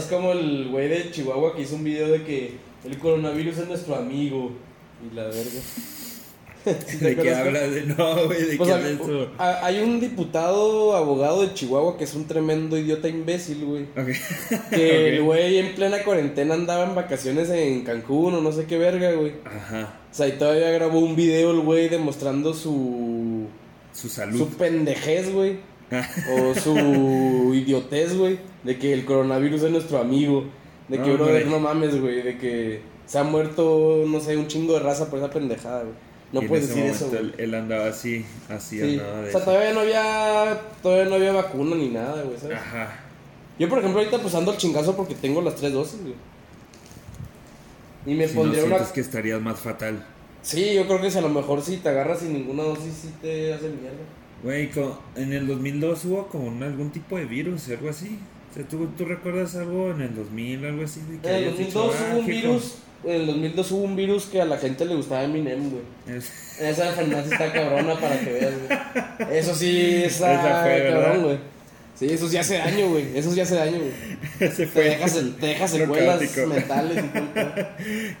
Estás como el güey de Chihuahua que hizo un video de que el coronavirus es nuestro amigo. Y la verga. ¿Sí te ¿De qué hablas? De no, güey, ¿de Pues, qué hay- hablas tú? a- hay un diputado abogado de Chihuahua que es un tremendo idiota imbécil, güey. Que el güey en plena cuarentena andaba en vacaciones en Cancún o no sé qué verga, güey. Ajá. O sea, y todavía grabó un video el güey demostrando su. Su su salud. pendejez, güey. O su idiotez, güey. De que el coronavirus es nuestro amigo. De que, No, brother, no mames, güey. De que se ha muerto, no sé, un chingo de raza por esa pendejada, güey. No puedes decir eso, güey. Él, él andaba así, así Sí. andaba de O sea, eso. todavía no había. Todavía no había vacuna ni nada, güey, ¿sabes? Ajá. Yo, por ejemplo, ahorita pues ando al chingazo porque tengo las tres dosis, güey. Y me Si no pondría una. sientes que estarías más fatal. Sí, yo creo que si a lo mejor si te agarras sin ninguna dosis, sí te hace mierda. Güey, en el 2002 hubo como algún tipo de virus, algo así. O sea, ¿tú, tú recuerdas algo en el 2000, algo así? De que En el hayas dicho, 2002 "Ah, hubo un virus. En el 2002 hubo un virus que a la gente le gustaba Eminem, güey. co-". Es- Esa enfermedad está cabrona para que veas, güey. Eso sí está Esa fue, cabrón, güey. Sí, eso sí hace daño, güey. Eso sí hace daño, güey. Ese Te fue. dejas, te dejas secuelas mentales y todo.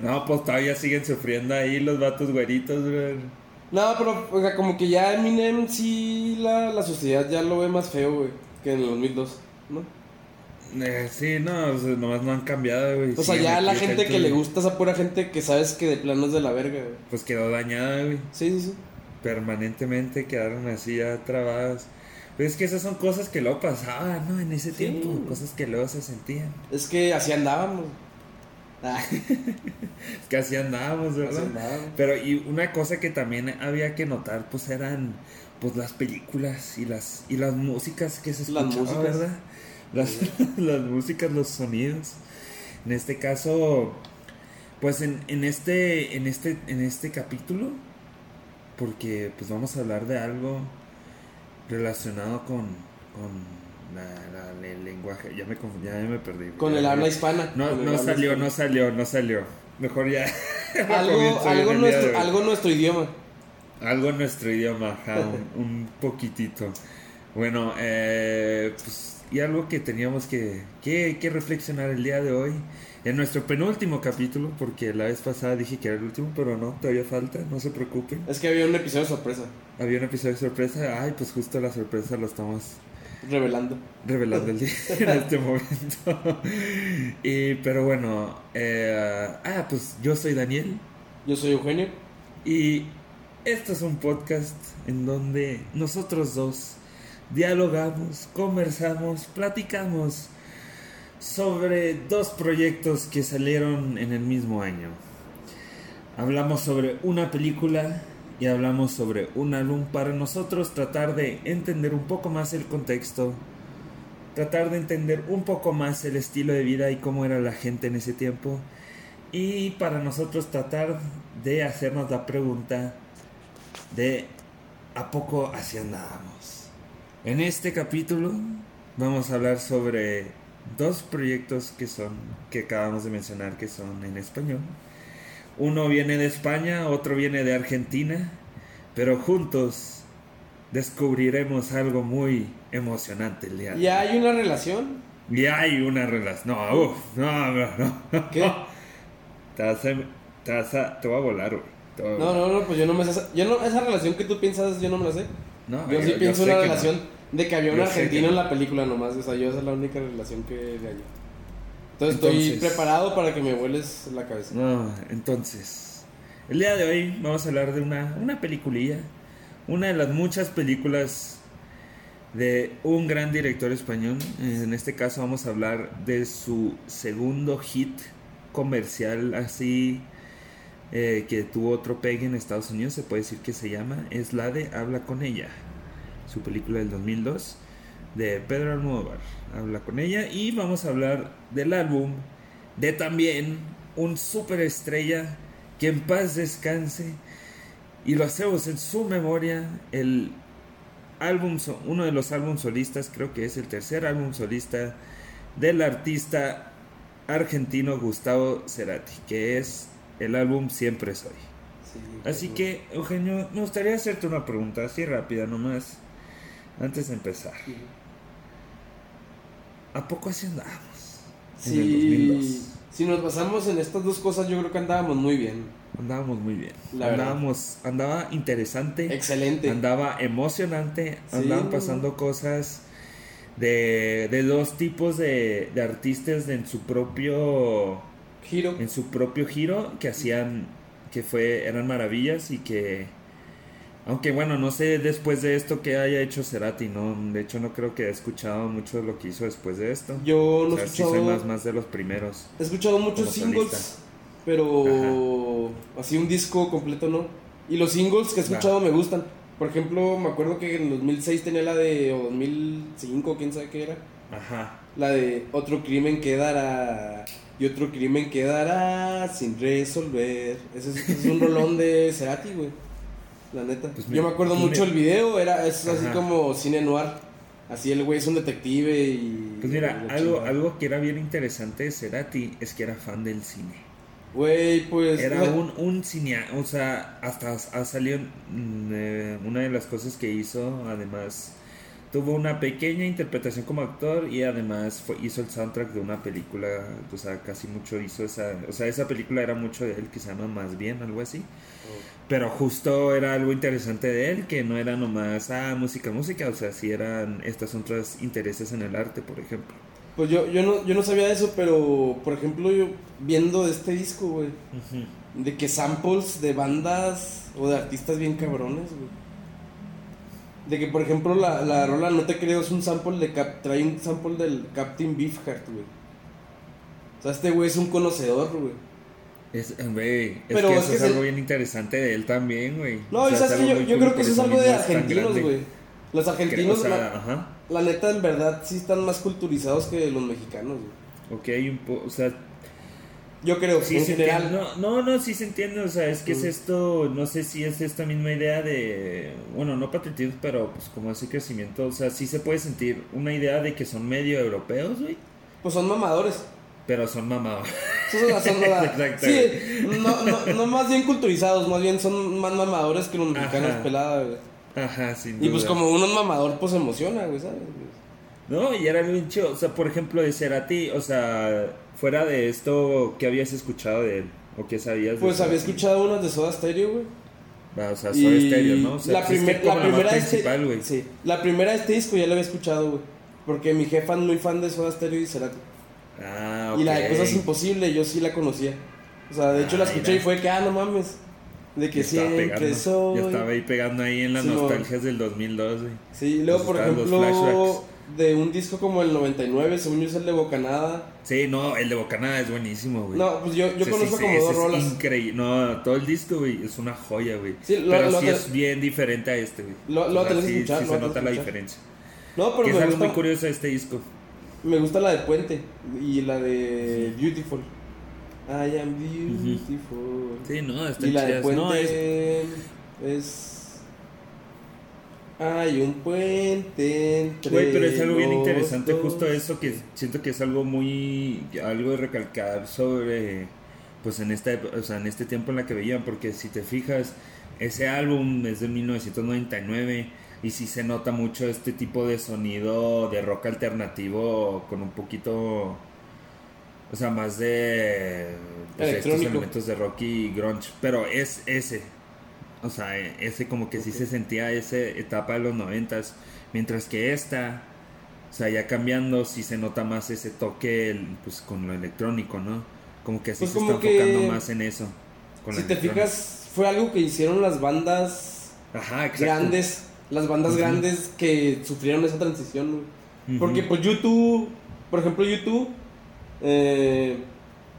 No, pues todavía siguen sufriendo ahí los vatos güeritos, güey. No, pero o sea, como que ya Eminem sí la, la sociedad ya lo ve más feo, güey, que en el 2002, ¿no? Eh, sí, no, o sea, nomás no han cambiado, güey. O sea, ya la gente que le gusta esa pura gente que sabes que de plano es de la verga, güey. Pues quedó dañada, güey. Sí, sí, sí. Permanentemente quedaron así ya trabadas. Pero es que esas son cosas que luego pasaban, ¿no? En ese Sí. tiempo, cosas que luego se sentían. Es que así andábamos. Que así andábamos, así ¿verdad? andábamos. Pero y una cosa que también había que notar, pues eran pues las películas y las y las músicas que se Las escuchaban, músicas. ¿verdad? Las, las músicas, los sonidos. En este caso, pues en, en este en este en este capítulo, porque pues vamos a hablar de algo relacionado con con la, la- el lenguaje. Ya me conf- ya me perdí. Con el habla hispana. no, no salió, hispana. no salió, no salió. Mejor ya. Algo, algo, de nuestro, hoy. algo nuestro idioma. Algo en nuestro idioma, ajá, un, un poquitito. Bueno, eh, pues, y algo que teníamos que, que, que reflexionar el día de hoy, en nuestro penúltimo capítulo, porque la vez pasada dije que era el último, pero no, todavía falta, no se preocupen. Es que había un episodio sorpresa. Había un episodio de sorpresa, ay, pues justo la sorpresa lo estamos Revelando. revelando el día en este momento. y, pero bueno, eh, ah, pues yo soy Daniel. Yo soy Eugenio. Y esto es un podcast en donde nosotros dos dialogamos, conversamos, platicamos sobre dos proyectos que salieron en el mismo año. Hablamos sobre una película y hablamos sobre un álbum para nosotros tratar de entender un poco más el contexto, tratar de entender un poco más el estilo de vida y cómo era la gente en ese tiempo y para nosotros tratar de hacernos la pregunta de ¿a poco así andábamos? En este capítulo vamos a hablar sobre dos proyectos que son que acabamos de mencionar que son en español. Uno viene de España, otro viene de Argentina, pero juntos descubriremos algo muy emocionante el día ¿Y hay una relación? y hay una relación. No, uf, no, no, no. ¿Qué? Te vas a. Te, vas a, te voy a volar, güey. Te voy a No, volar. no, no, pues yo no me sé. Yo no, esa relación que tú piensas, yo no me la sé. No, Yo sí pienso una no. relación de que había un Yo argentino en la película nomás. O sea, yo esa es la única relación que de Entonces, estoy preparado para que me vueles la cabeza. No, entonces. El día de hoy vamos a hablar de una, una peliculilla. Una de las muchas películas de un gran director español. En este caso vamos a hablar de su segundo hit comercial así eh, que tuvo otro pegue en Estados Unidos, se puede decir que se llama, es la de Habla con ella, su película del 2002 de Pedro Almodóvar. Habla con ella y vamos a hablar del álbum de también un superestrella que en paz descanse y lo hacemos en su memoria el álbum uno de los álbumes solistas creo que es el tercer álbum solista del artista argentino Gustavo Cerati, que es el álbum Siempre Soy. Sí, Así que, Eugenio, me gustaría hacerte una pregunta así rápida nomás, antes de empezar. sí. ¿A poco así andábamos? En el Sí, 2002. si nos basamos en estas dos cosas, yo creo que andábamos muy bien. Andábamos muy bien. La verdad. Andábamos, andaba interesante. Excelente. andaba emocionante, Sí, andaban pasando cosas de, de dos tipos de, de artistas en su propio Giro. en su propio giro que hacían que fue eran maravillas y que aunque bueno no sé después de esto que haya hecho Cerati no de hecho no creo que he escuchado mucho de lo que hizo después de esto Yo no o sea, he sí escuchado, soy más más de los primeros he escuchado muchos singles, solista. pero así un disco completo no. Y los singles que he escuchado me gustan. Por ejemplo, me acuerdo que en 2006 tenía la de, o 2005, quién sabe qué era. ajá La de otro crimen quedará y otro crimen quedará sin resolver. Ese es, ese es un rolón de Cerati, güey. La neta. Pues Yo me acuerdo mucho el video, era es así como cine noir. Así el güey es un detective y pues mira y algo algo que era bien interesante de Cerati es que era fan del cine Güey, pues Era un, un cineasta, o sea, hasta ha salido mm, eh, una de las cosas que hizo, además, tuvo una pequeña interpretación como actor y además fue- hizo el soundtrack de una película, o sea, casi mucho hizo esa, o sea, esa película era mucho de él que se llama Más Bien, algo así. Pero justo era algo interesante de él, que no era nomás, ah, música, música, o sea, sí eran estos otros intereses en el arte, por ejemplo. Pues yo, yo, no, yo no sabía eso, pero por ejemplo, yo viendo este disco, güey, de que samples de bandas o de artistas bien cabrones, güey. De que, por ejemplo, la, la rola No Te Creo es un sample de Cap, trae un sample del Captain Beefheart, güey. O sea, este güey es un conocedor, güey. Es, eh, güey, es Pero que es eso que es se- algo bien interesante de él también, güey. No, O sea, es que yo, yo creo que eso es algo de argentinos, güey. Los argentinos, o sea, la, ajá. la neta, en verdad, sí están más culturizados que los mexicanos, güey. Ok, un po- o sea, Yo creo, sí en general. entiende. No, no, no, sí se entiende, o sea, es que es Mm. esto, no sé si es esta misma idea de, bueno, no patriotismo, pero pues como ese crecimiento, o sea, sí se puede sentir una idea de que son medio europeos, güey, Pues son mamadores. pero son son- Exacto. sí, no, no, no más bien culturizados, más bien son más mamadores que los mexicanos pelada, güey. Ajá, sin Y pues duda. como uno es mamador, pues se emociona, güey, ¿sabes? No, y era bien chido, o sea, por ejemplo, de Cerati, o sea, fuera de esto, ¿qué habías escuchado de él? ¿O qué sabías de Pues había escuchado unas de Soda Stereo, güey. Ah, o sea, Soda Stereo, ¿no? O sea, la, es que primer- la primera de este, principal, güey. sí, la primera de este disco ya la había escuchado, güey. Porque mi jefa es muy fan de Soda Stereo y Cerati. Ah, Y la de ok. Cosas Imposibles, yo sí la conocía. O sea, de hecho la Ah, escuché mira. y fue que, ah, no mames. De que siempre pegando. soy. Ya estaba ahí pegando ahí en las Sí, nostalgias del 2002, güey. Sí, y luego, por ejemplo, flashbacks. De un disco como el 99, según yo es el de Bocanada. Sí, no, el de Bocanada es buenísimo, güey. No, pues yo, yo conozco sí, como dos es rolas. increíble. No, todo el disco, güey, es una joya, güey. Sí, lo- pero lo sí te- es bien diferente a este, güey. Lo- lo O sea, tenés que sí, escuchar, sí se nota la diferencia. No, pero Que es algo muy curioso de este disco. me gusta la de Puente y la de Beautiful. I am beautiful. Sí, no, está y la de chidas. Puente No, es, es... Hay un puente entre Güey, pero es algo bien interesante dos. justo eso que siento que es algo muy algo de recalcar sobre pues en esta o sea, en este tiempo en la que veían porque si te fijas ese álbum es de 1999 y sí se nota mucho este tipo de sonido de rock alternativo con un poquito o sea, más de pues, estos elementos de rock y grunge, pero es ese o sea, e- ese como que sí Ok. se sentía esa etapa de los noventas. Mientras que esta, o sea, ya cambiando, sí se nota más ese toque pues con lo electrónico, ¿no? Como que sí Pues se está enfocando más en eso. con Si te fijas, fue algo que hicieron las bandas Ajá, grandes, las bandas grandes que sufrieron esa transición. Porque pues YouTube, por ejemplo YouTube, eh,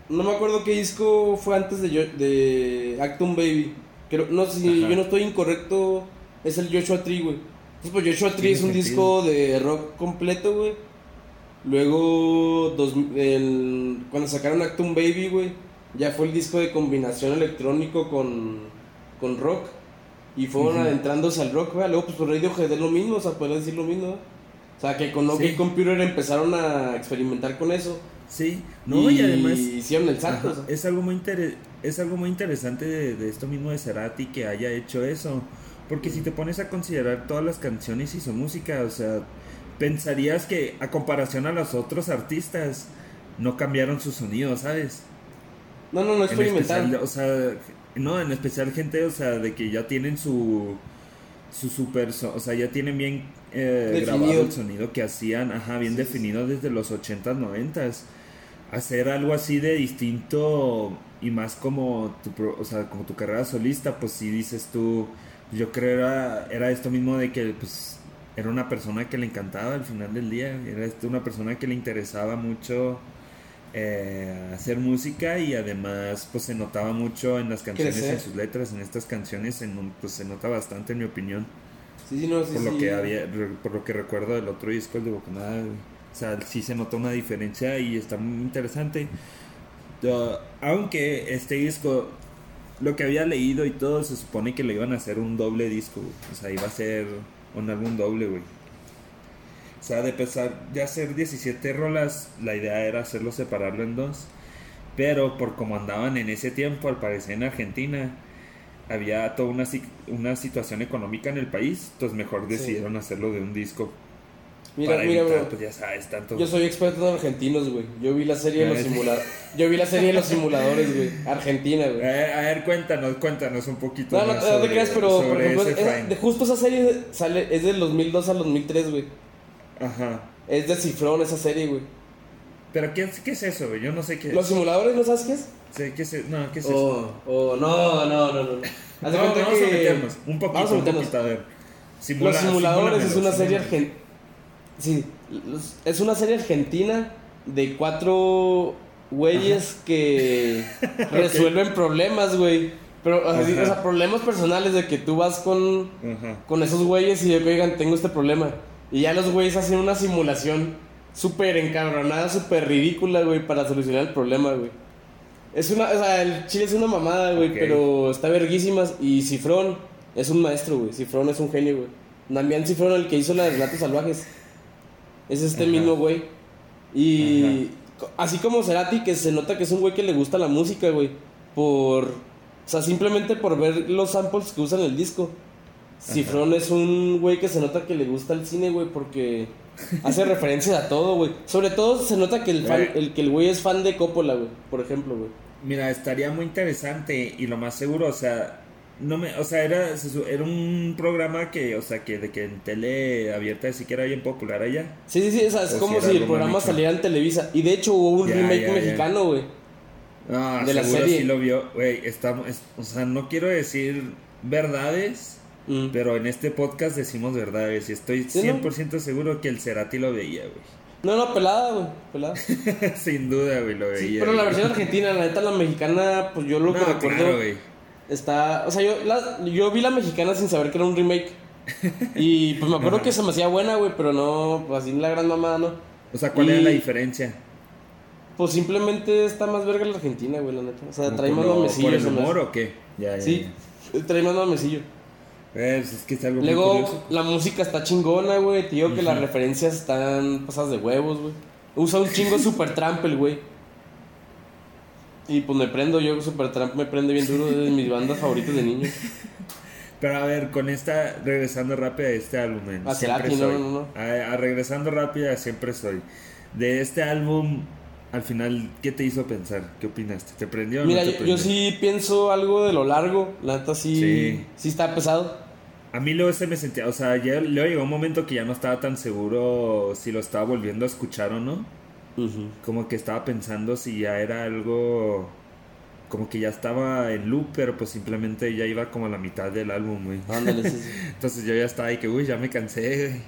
no me acuerdo qué disco fue antes de, de Acton Baby. No sé si Ajá. yo no estoy incorrecto, es el Joshua Tree, güey. Entonces pues Joshua Tree es un sentido. disco de rock completo, güey. Luego, dos, el, cuando sacaron Acton Baby, güey, ya fue el disco de combinación electrónico con, con rock. Y fueron adentrándose al rock, güey. Luego, pues por Radiohead es lo mismo, o sea, podría decir lo mismo, ¿no? O sea, que con OK Sí. Computer empezaron a experimentar con eso. Sí, no, y, además hicieron el salto. Ajá, o sea. es algo muy inter- es algo muy interesante de, de esto mismo de Cerati que haya hecho eso, porque si te pones a considerar todas las canciones y su música, o sea, pensarías que a comparación a los otros artistas no cambiaron su sonido, ¿sabes? No, no, no experimental. especial, o sea, no, en especial gente, o sea, de que ya tienen su su super, o sea, ya tienen bien eh, grabado el sonido que hacían, ajá, bien Sí, sí, definido desde los 80s, 90s. Hacer algo así de distinto y más como tu, pro- o sea, como tu carrera solista, pues si dices tú, yo creo era, era esto mismo de que pues era una persona que le encantaba al final del día, era una persona que le interesaba mucho eh, hacer música y además pues se notaba mucho en las canciones, en sus letras, en estas canciones, en pues se nota bastante en mi opinión, Sí, sí, no, sí, por lo sí. que había, por lo que recuerdo del otro disco, el de Bocanada, o sea, sí se nota una diferencia y está muy interesante. Uh, aunque este disco, lo que había leído y todo, se supone que le iban a hacer un doble disco, güey. o sea, iba a ser un álbum doble, güey. O sea, de pesar de hacer 17 rolas, la idea era hacerlo separarlo en dos. Pero por como andaban en ese tiempo, al parecer en Argentina, había toda una, si- una situación económica en el país, entonces mejor Sí. decidieron hacerlo de un disco. Mira, para mira, evitar, bro. pues ya sabes, tanto... Yo soy experto en argentinos, güey. Yo vi la serie de los simuladores. Yo vi la serie de los simuladores, güey. Argentina, güey. Eh, a ver, cuéntanos, cuéntanos un poquito No, no, más no te sobre- creas, pero por ejemplo, de justo esa serie sale, es del 2002 al 2003, güey. Ajá. Es de Cifrón esa serie, güey. Pero ¿qué, es- qué es eso, güey? Yo no sé qué ¿Los es. simuladores no sabes qué es? Sí, ¿qué es eso? No, ¿qué es eso? Oh, oh, no, no, no, no. Haz de No, cuenta vamos a que- meternos. Un poquito, Vamos a un meternos. poquito, a ver. Simula- Los simuladores es una serie argentina. Sí, los- es una serie argentina de cuatro güeyes que resuelven problemas, güey. Pero, o sea, sí, Ajá. o sea, problemas personales de que tú vas con, Ajá. con esos güeyes y oigan, tengo este problema. Y ya los güeyes hacen una simulación súper encabronada, súper ridícula, güey, para solucionar el problema, güey. Es una, o sea, el chile es una mamada, güey, pero está verguísimas. Y Cifrón es un maestro, güey. Cifrón es un genio, güey. Damián Cifrón, el que hizo la de Relatos Salvajes. Es este Ajá. mismo güey. Y así como Cerati, que se nota que es un güey que le gusta la música, güey. Por. O sea, simplemente por ver los samples que usan en el disco. Cifrón es un güey que se nota que le gusta el cine, güey, porque hace referencias a todo, güey. Sobre todo se nota que el fan, el que el güey es fan de Coppola, güey, por ejemplo, güey. Mira, estaría muy interesante y lo más seguro, o sea, no me, o sea, era, era un programa que, o sea, que de que en tele abierta sí que era bien popular allá. Sí, sí, sí, o sea, es O como si el programa saliera en Televisa. Y de hecho hubo un remake mexicano, güey. Ah, De la serie. sí lo vio, güey, estamos, es- o sea, no quiero decir verdades, Mm. pero en este podcast decimos verdades y estoy Sí, ¿no? 100% seguro que el Cerati lo veía, güey. No, no, pelada, güey, pelada. Sin duda, güey, lo veía. Sí, pero la versión argentina, la neta, la mexicana, pues yo lo que No, recuerdo claro, güey. Está. O sea, yo, la- yo vi la mexicana sin saber que era un remake. Y pues me acuerdo que se me hacía buena, güey, pero no, pues así la gran mamada, ¿no? O sea, ¿cuál Y- era la diferencia? Pues simplemente está más verga la Argentina, güey, la neta. O sea, ¿Como trae más lo- mamecillo. ¿Por el humor o qué? Ya, ya, Sí, ya. trae más mamecillo. Eh, pues es que es algo muy Luego, la música está chingona, güey. Digo que las referencias están pasadas de huevos, güey. Usa un chingo Super Tramp el güey. Y pues me prendo, yo Super Tramp me prende bien duro, es de mis bandas favoritas de niños. Pero a ver, con esta, regresando rápido a este álbum, en A Siempre Cerati, no, Soy. no, no. A, a regresando rápido a Siempre Soy. De este álbum, al final, ¿qué te hizo pensar? ¿Qué opinaste? ¿Te prendió o Mira, no te yo, prendió? yo sí pienso algo de lo largo, la neta sí, Sí. sí, está pesado. A mí luego se me sentía, o sea, ya luego llegó un momento que ya no estaba tan seguro si lo estaba volviendo a escuchar o no. Como que estaba pensando si ya era algo, como que ya estaba en loop, pero pues simplemente ya iba como a la mitad del álbum, güey. Ándale, sí, sí. Entonces yo ya estaba ahí que, uy, ya me cansé, güey.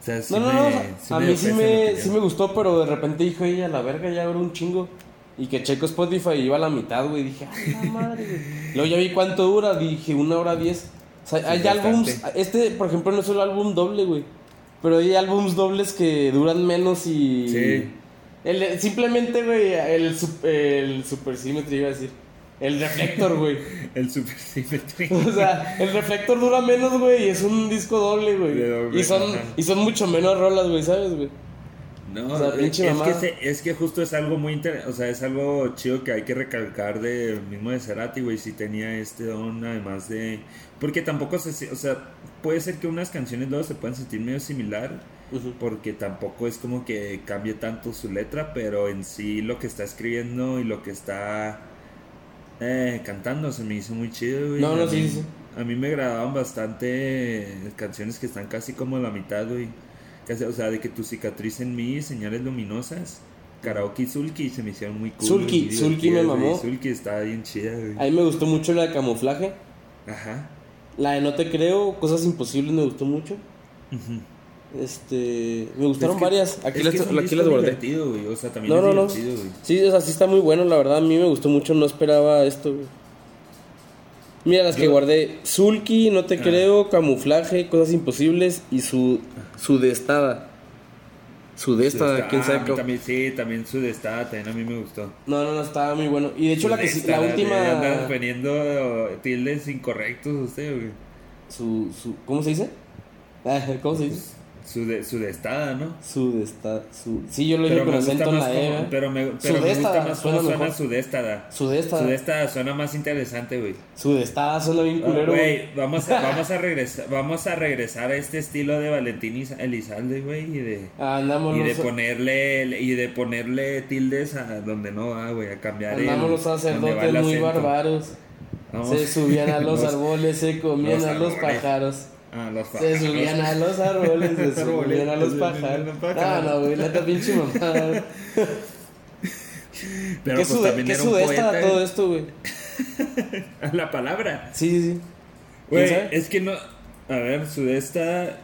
O sea, sí No, no, me, no, o sea, sí a mí sí me, sí me gustó, pero de repente dije, oye, a la verga ya duró un chingo. Y que checo Spotify y iba a la mitad, güey. Dije, ay, la madre, güey. Luego ya vi cuánto dura, dije, una hora diez. O sea, hay álbums, este, por ejemplo, no es solo álbum doble, güey. Pero hay álbums dobles que duran menos y... Sí. El, simplemente, güey, el, el Super Symmetry iba a decir. El reflector, güey. El Super Symmetry. O sea, el reflector dura menos, güey, y es un disco doble, güey. Y son, ajá. y son mucho menos rolas, güey, ¿sabes, güey? No, O sea, es, que se- es que justo es algo muy interesante, o sea, es algo chido que hay que recalcar de mismo de Cerati, güey, si tenía este don, además de... Porque tampoco se... O sea, puede ser que unas canciones luego se puedan sentir medio similar, porque tampoco es como que cambie tanto su letra, pero en sí lo que está escribiendo y lo que está eh, cantando se me hizo muy chido, güey. No, no, A sí, mí- sí. A mí me agradaban bastante canciones que están casi como a la mitad, güey. O sea, de que tu cicatriz en mí, señales luminosas. Karaoke y Zulki se me hicieron muy cool. Zulki, Zulki me mamó. Zulki está bien chida, güey. A mí me gustó mucho la de camuflaje. Ajá. La de No te creo, Cosas Imposibles me gustó mucho. Ujú. Este, me gustaron Es que- varias. Aquí es las, que es un aquí disco las guardé. güey. O sea, también No, es no, no. divertido, güey. Sí, o sea, sí está muy bueno, la verdad. A mí me gustó mucho, no esperaba esto, güey. Mira, las que guardé: Zulki, No te Ah. creo, Camuflaje, Cosas Imposibles y su Sudestada. Sudestada, Está- quién ah, sabe a mí cómo. también, sí, también su destada, también a mí me gustó. No, no, no, estaba muy bueno. Y de hecho, la, que sí- la Sudestada, última. Andan poniendo tildes incorrectos usted, güey. Su, su, ¿Cómo se dice? Ah, ¿Cómo se dice? Su, de, su destada, ¿no? Sudestada. Su... Sí, yo lo dije Pero con me gusta acento en más la E. pero me, pero me Sudestada, gusta más cómo suena suena sudestada. Sudestada. Sudestada suena más interesante, güey. Sudestada suena bien culero, güey. Vamos a, vamos a regresar, vamos a regresar a este estilo de Valentín Elizalde, güey, y de y de ponerle y de ponerle tildes a donde no va, güey, a cambiar el Andamos los donde va sacerdotes el muy. Vamos- Se subían a los Los- árboles, se comían los a los árboles. pájaros. Ah, los Se pájaros. subían a los árboles, se subían a los se a pájaros. pájaros. No, güey, neta pinche mamada. Pero ¿Qué, pues también ¿qué era un poeta. todo esto, güey? La palabra. Sí, sí, sí. Güey, es que no. A ver, sudesta.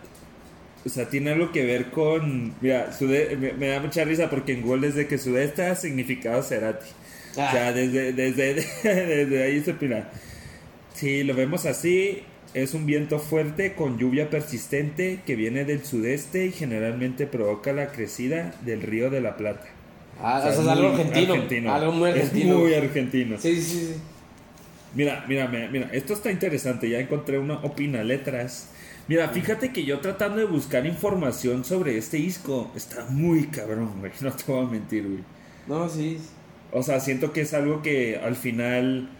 O sea, tiene algo que ver con. Mira, sude, me, me da mucha risa porque en Google es de que sudesta significado Cerati. Ah. O sea, desde, desde, desde ahí se pira. Si lo vemos así, es un viento fuerte con lluvia persistente que viene del sudeste y generalmente provoca la crecida del río de la Plata. Ah, O sea, eso es algo argentino. Algo muy Es argentino. muy argentino. Sí, sí, sí. Mira, mira, mira, mira, esto está interesante, ya encontré una opina letras. Mira, fíjate que yo tratando de buscar información sobre este disco, está muy cabrón, güey, no te voy a mentir, güey. No, sí. O sea, siento que es algo que al final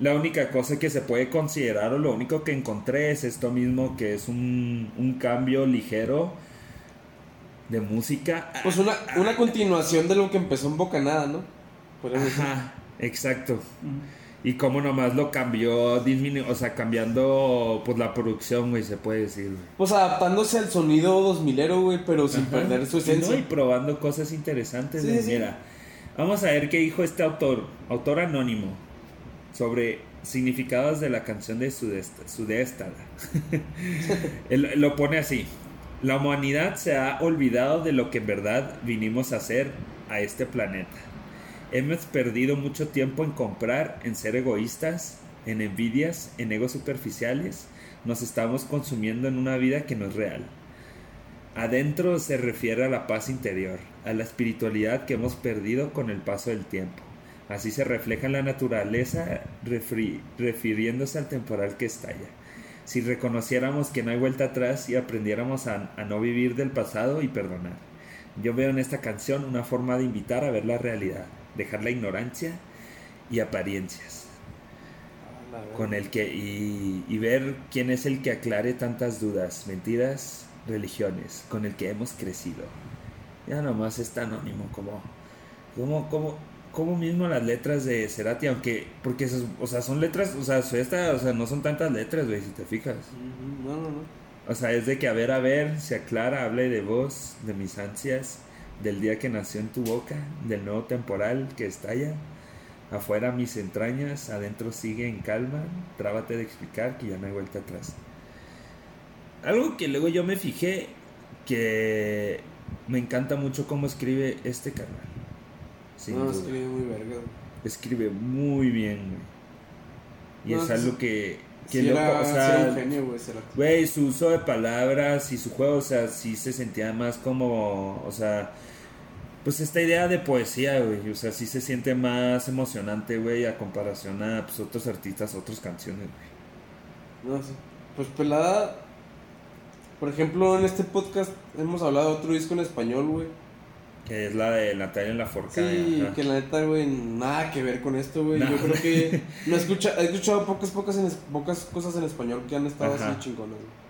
la única cosa que se puede considerar o lo único que encontré es esto mismo, que es un, un cambio ligero de música. Pues una, una continuación de lo que empezó en Bocanada, ¿no? Ajá, exacto. Y cómo nomás lo cambió, disminu o sea, cambiando pues la producción, güey, se puede decir. Pues adaptándose al sonido 2000 güey, pero sin Ajá. perder su Y no, esencia. Y probando cosas interesantes, Sí, sí. Mira, vamos a ver qué dijo este autor, autor anónimo, sobre significados de la canción de Sudesta, Sudestada. Él lo pone así. La humanidad se ha olvidado de lo que en verdad vinimos a hacer a este planeta. Hemos perdido mucho tiempo en comprar, en ser egoístas, en envidias, en egos superficiales. Nos estamos consumiendo en una vida que no es real. Adentro se refiere a la paz interior, a la espiritualidad que hemos perdido con el paso del tiempo. Así se refleja en la naturaleza, refiriéndose al temporal que estalla. Si reconociéramos que no hay vuelta atrás y aprendiéramos a, no vivir del pasado y perdonar. Yo veo en esta canción una forma de invitar a ver la realidad, dejar la ignorancia y apariencias, con el que y, ver quién es el que aclare tantas dudas, mentiras, religiones, con el que hemos crecido. Ya nomás es tan anónimo como, como, como, como mismo las letras de Cerati, aunque, porque, o sea, son letras, o sea, esta, o sea, no son tantas letras, güey, si te fijas. No, no, no. O sea, es de que a ver, a ver, se aclara, hable de vos, de mis ansias, del día que nació en tu boca, del nuevo temporal que estalla. Afuera mis entrañas, adentro sigue en calma, trábate de explicar que ya no hay vuelta atrás. Algo que luego yo me fijé, que me encanta mucho cómo escribe este carnal. Sin no, duda. escribe muy verga. Escribe muy bien, güey. Y No, es algo que, que Sí loco, era- o sí sea, era un genio, güey, Cerati. Güey, su uso de palabras y su juego, o sea, sí se sentía más como, o sea, pues esta idea de poesía, güey. O sea, sí se siente más emocionante, güey, a comparación a pues, otros artistas, otras canciones, güey. No sé. Pues pelada. Por ejemplo, en este podcast hemos hablado de otro disco en español, güey. Que es la de Natalia en la Forca. Sí, ajá. que la neta, güey, nada que ver con esto, güey. Yo creo que no he escuchado, he escuchado pocas, pocas, en pocas cosas en español que han estado Ajá. así chingonas, güey.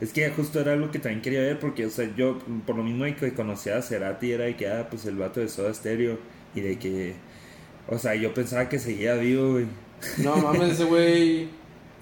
Es que justo era algo que también quería ver porque, o sea, yo por lo mismo que conocía a Cerati era de que, ah, pues el vato de Soda Stereo y de que, o sea, yo pensaba que seguía vivo, güey. No mames, ese güey.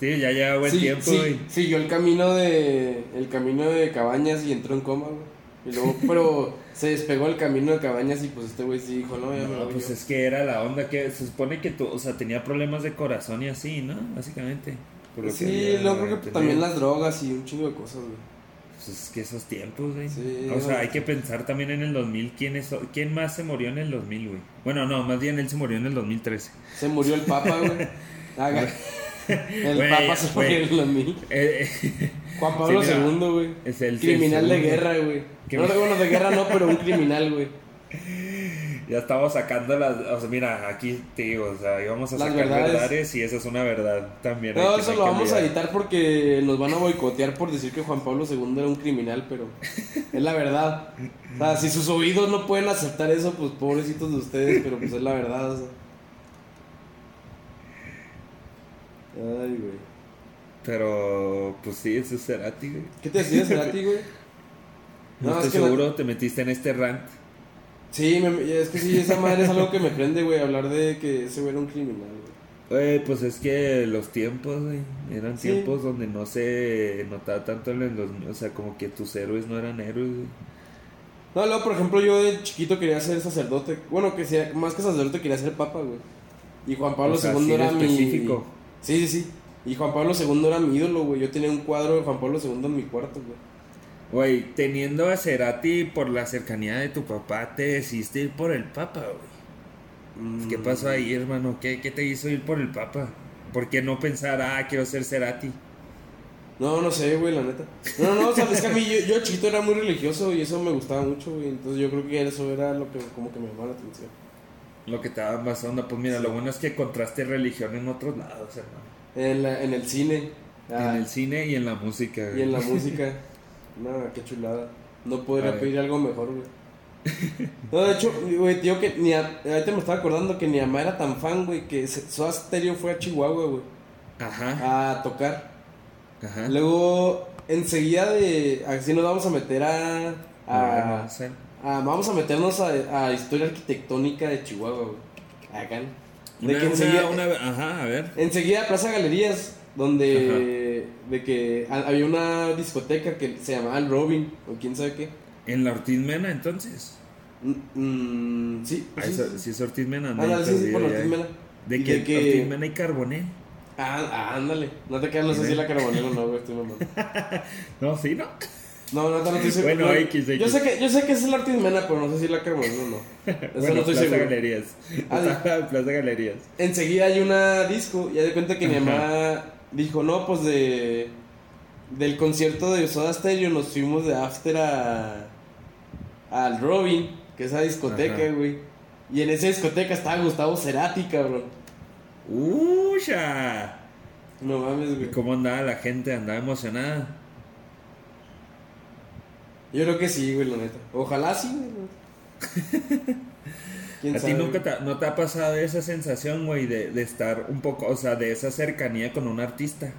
Sí, ya lleva buen sí, tiempo, sí, güey. siguió el camino de. El camino de Cabañas y entró en coma, güey. Y luego, pero se despegó el camino de Cabañas y pues este güey sí dijo, no, ya me voy pues yo. es que era la onda que se supone que tú, o sea, tenía problemas de corazón y así, ¿no? Básicamente. lo Sí, luego creo que entendido. también las drogas y un chingo de cosas, güey. Pues es que esos tiempos, güey. Sí, o sea, hay que pensar también en el 2000, ¿quién, es, ¿quién más se murió en el 2000, güey? Bueno, no, más bien él se murió en el 2013. Se murió el Papa, güey. Haga. El Papa se murió en los mil. Eh, Juan Pablo Sí, mira, II, güey. es el Criminal el de guerra, güey. Que- No, bueno, de guerra no, pero un criminal, güey. Ya estamos sacando las. O sea, mira, aquí te digo, o sea, íbamos a Las sacar verdades. verdades. y esa es una verdad también. No, eso lo vamos a editar porque nos van a boicotear por decir que Juan Pablo II era un criminal, pero es la verdad. O sea, si sus oídos no pueden aceptar eso, pues pobrecitos de ustedes, pero pues es la verdad, o sea. Ay, güey. Pero, pues sí, eso es Cerati, güey. ¿Qué te decías a ti, güey? No, No, es estoy que seguro, te metiste en este rant. Sí, me- es que sí, esa madre es algo que me prende, güey, hablar de que ese güey era un criminal, güey. Güey, pues es que los tiempos, güey, eran Sí. tiempos donde no se notaba tanto en los. O sea, como que tus héroes no eran héroes, güey. No, luego, por ejemplo, yo de chiquito quería ser sacerdote. Bueno, que sea, más que sacerdote quería ser papa, güey. Y Juan Pablo O sea, II era era mi... específico. Sí, sí, sí. Y Juan Pablo II era mi ídolo, güey. Yo tenía un cuadro de Juan Pablo II en mi cuarto, güey. Güey, teniendo a Cerati por la cercanía de tu papá, te decidiste ir por el Papa, güey. Mm. ¿Qué pasó ahí, hermano? ¿Qué, ¿Qué te hizo ir por el Papa? ¿Por qué no pensar, ah, quiero ser Cerati? No, no sé, güey, la neta. No, no, o sea, es que a mí, yo, yo chiquito era muy religioso y eso me gustaba mucho, güey. Entonces yo creo que eso era lo que como que me llamaba la atención. Lo que te daba más onda, pues mira, lo bueno es que contraste religión en otros lados, hermano. En, la- en el cine. ah, En el cine y en la música, güey. y en la música. No, qué chulada. No podría A pedir algo mejor, güey. No, de hecho, güey, tío, que ni a, ahorita me estaba acordando que ni Ama era tan fan, güey, que Soda Stereo fue a Chihuahua, güey, Ajá, a tocar. ajá. Luego, enseguida de, así nos vamos a meter a, a, a- vamos a meternos a, a historia arquitectónica de Chihuahua, güey. Acá. De una, que una- enseguida, una- ajá, a ver. enseguida Plaza Galerías, donde, de que ha- había una discoteca que se llamaba el Robin, o quién sabe qué. En la Ortiz Mena, entonces. Mm, mm, sí, Ah, sí, es Ortiz Mena, no. Ándale, sí, sí, por. Ortiz Mena. De que, de que- Ortiz Mena y Carbonell. Ah, ah, ándale. No te quedas, no sé si la carbonera o no, güey, estoy mamando. No, sí, ¿no? No, no, no estoy seguro. Bueno, No, X, X. Yo sé que, yo sé que es el Ortiz Mena, pero no sé si la carbonera o no. Eso bueno, no estoy Plaza seguro. Galerías. Ah, Plaza Galerías. Enseguida hay una disco, ya de cuenta que mi Ajá. mamá dijo, no, pues de del concierto de Soda Stereo nos fuimos de after a al Robin, que es esa discoteca, Ajá. güey. Y en esa discoteca estaba Gustavo Cerati, cabrón. ¡Uya! No mames, ¿Y güey. cómo andaba la gente? ¿Andaba emocionada? Yo creo que sí, güey, la neta. Ojalá sí, güey. ¿Quién ¿A ti nunca te, no te ha pasado esa sensación, güey, de, de estar un poco, o sea, de esa cercanía con un artista?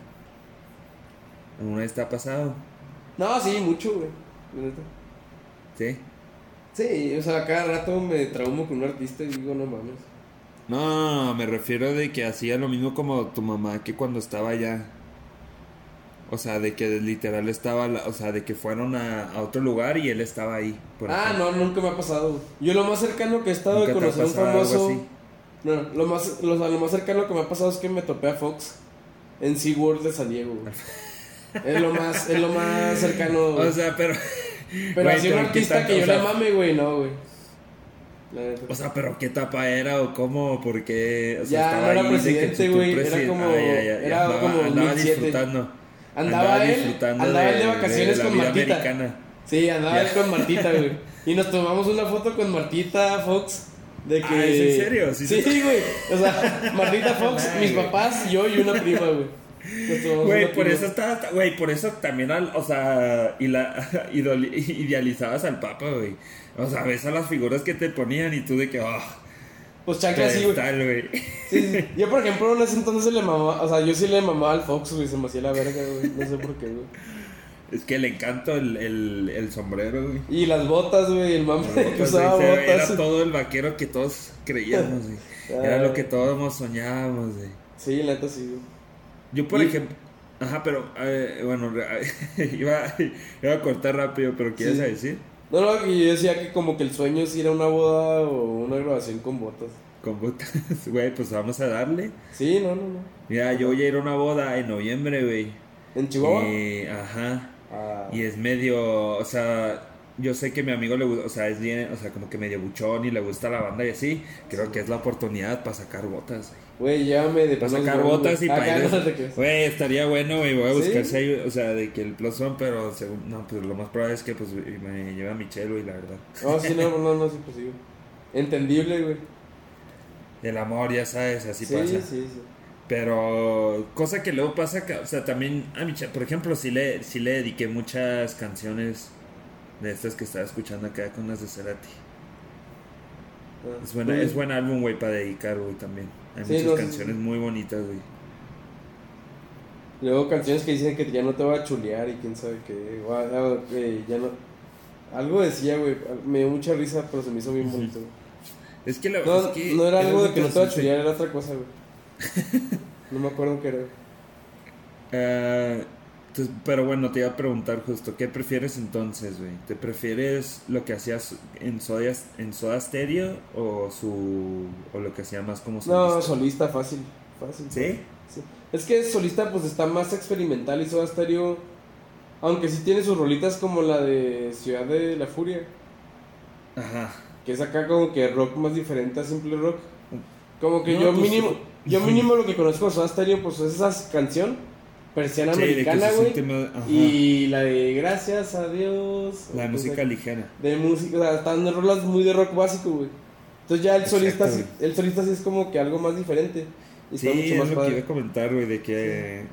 ¿Alguna vez te ha pasado? No, sí, mucho, güey. ¿Sí? Sí, o sea, cada rato me traumo con un artista y digo, no mames. No, me refiero de que hacía lo mismo como tu mamá que cuando estaba allá. O sea, de que literal estaba, la- o sea, de que fueron a, a otro lugar y él estaba ahí. por Ah, no, nunca me ha pasado. Yo lo más cercano que he estado de ¿Nunca te ha conocer a un famoso. No, lo más, lo, lo más cercano que me ha pasado es que me topé a Fox en SeaWorld de San Diego, es lo más, es lo más cercano. güey. O sea, pero... pero así un pero ¿qué artista que yo sea, le mame, güey, no, güey. O sea, pero qué etapa era o cómo, por qué, o sea, Ya, estaba no era ahí presidente, güey, era como- Ah, ya, ya, ya, era andaba, como andaba 2007. disfrutando. Andaba él, andaba él de vacaciones la con vida Martita. americana. Sí, andaba él con Martita, güey. Y nos tomamos una foto con Martita Fox. De que... Ah, ¿es en serio? Sí, Sí, güey. O sea, Martita Fox, mis papás, yo y una prima, güey. Güey, por eso estaba, güey, por eso también, al- o sea, y la, idealizabas al Papa, güey. O sea, ves a las figuras que te ponían y tú de que, oh, Pues chancla sí, güey. Sí, sí. Yo, por ejemplo, en ese entonces le mamaba, o sea, yo sí le mamaba al Fox, güey, se me hacía la verga, güey. No sé por qué, güey. Es que le encanto el, el, el sombrero, güey. Y las botas, güey, el mame que usaba botas. Era todo el vaquero que todos creíamos, güey. Era lo que todos soñábamos, güey. Sí, la neta sí, güey. Yo, por Y- ejemplo. Ajá, pero eh, bueno, iba, iba a cortar rápido, pero ¿qué ibas Sí. a decir? No, no, y yo decía que como que el sueño es ir a una boda o una grabación con botas. Con botas, güey, pues vamos a darle. Sí, no, no, no. Mira, yo voy a ir a una boda en noviembre, güey. ¿En Chihuahua? Y, ajá. Ah, Y es medio, o sea, yo sé que mi amigo le gusta, o sea, es bien, o sea, como que medio buchón y le gusta la banda y así. Creo que es la oportunidad para sacar botas, güey. Llévame de Para sacar One, botas y güey. para ir. Güey, estaría bueno, güey. Voy a ¿Sí? buscar si hay, o sea, de que el plus one, pero según, no, pues lo más probable es que pues me lleve a Michelle, güey, la verdad. No, sí, no, no, no es imposible. Entendible, güey. El amor, ya sabes, así sí, pasa. sí, sí. Pero cosa que luego pasa, que, o sea, también a Michelle, por ejemplo, sí le, sí le dediqué muchas canciones de estas que estaba escuchando acá con las de Cerati. Ah, Es, buena, güey. es buen álbum, güey, para dedicar, güey, también. Hay Sí, muchas no, canciones sí. muy bonitas, güey. Luego canciones que dicen que ya no te va a chulear y quién sabe qué. o, ah, que ya no. Algo decía, güey. Me dio mucha risa, pero se me hizo bien bonito. Es que la No, es que no era algo de que no te va a chulear, era otra cosa, güey. No me acuerdo qué era. Ah, entonces, pero bueno, te iba a preguntar justo, ¿qué prefieres entonces, güey? ¿Te prefieres lo que hacías en Soda, en Soda Stereo o su o lo que hacía más como No, solista? solista, fácil. Fácil. ¿Sí? Sí. Es que solista pues está más experimental y Soda Stereo, aunque sí tiene sus rolitas como la de Ciudad de la Furia, Ajá. que es acá como que rock más diferente a simple rock. Como que No, yo pues, mínimo, yo mínimo lo que conozco de Soda Stereo pues es esa canción, persiana Sí, que americana, güey, y la de Gracias a Dios. La de o música sea, ligera. de música, o sea, están rolas muy de rock básico, güey. Entonces ya el solista, sí, el solista sí es como que algo más diferente. Y Sí, mucho es más lo que padre. iba a comentar, güey, de que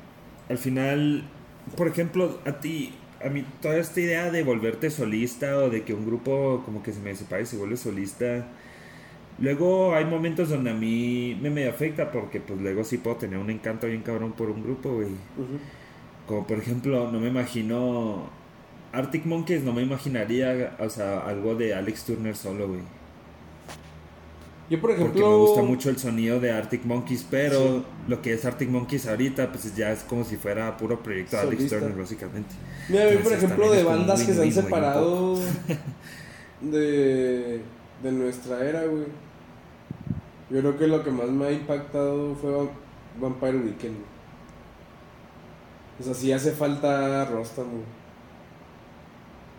al final, por ejemplo, a ti, a mí, toda esta idea de volverte solista o de que un grupo como que se me separe y se vuelve solista, luego hay momentos donde a mí me medio afecta porque pues luego sí puedo tener un encanto bien cabrón por un grupo, güey. Como por ejemplo, no me imagino... Arctic Monkeys no me imaginaría, o sea, algo de Alex Turner solo, güey. Yo, por ejemplo. Porque me gusta mucho el sonido de Arctic Monkeys, pero Sí. lo que es Arctic Monkeys ahorita, pues ya es como si fuera puro proyecto de Alex. Turner, básicamente. Mira, yo, por ejemplo, de bandas que se han separado de, de nuestra era, güey. Yo creo que lo que más me ha impactado fue Va- Vampire Weekend. O sea, sí hace falta Rostam, güey.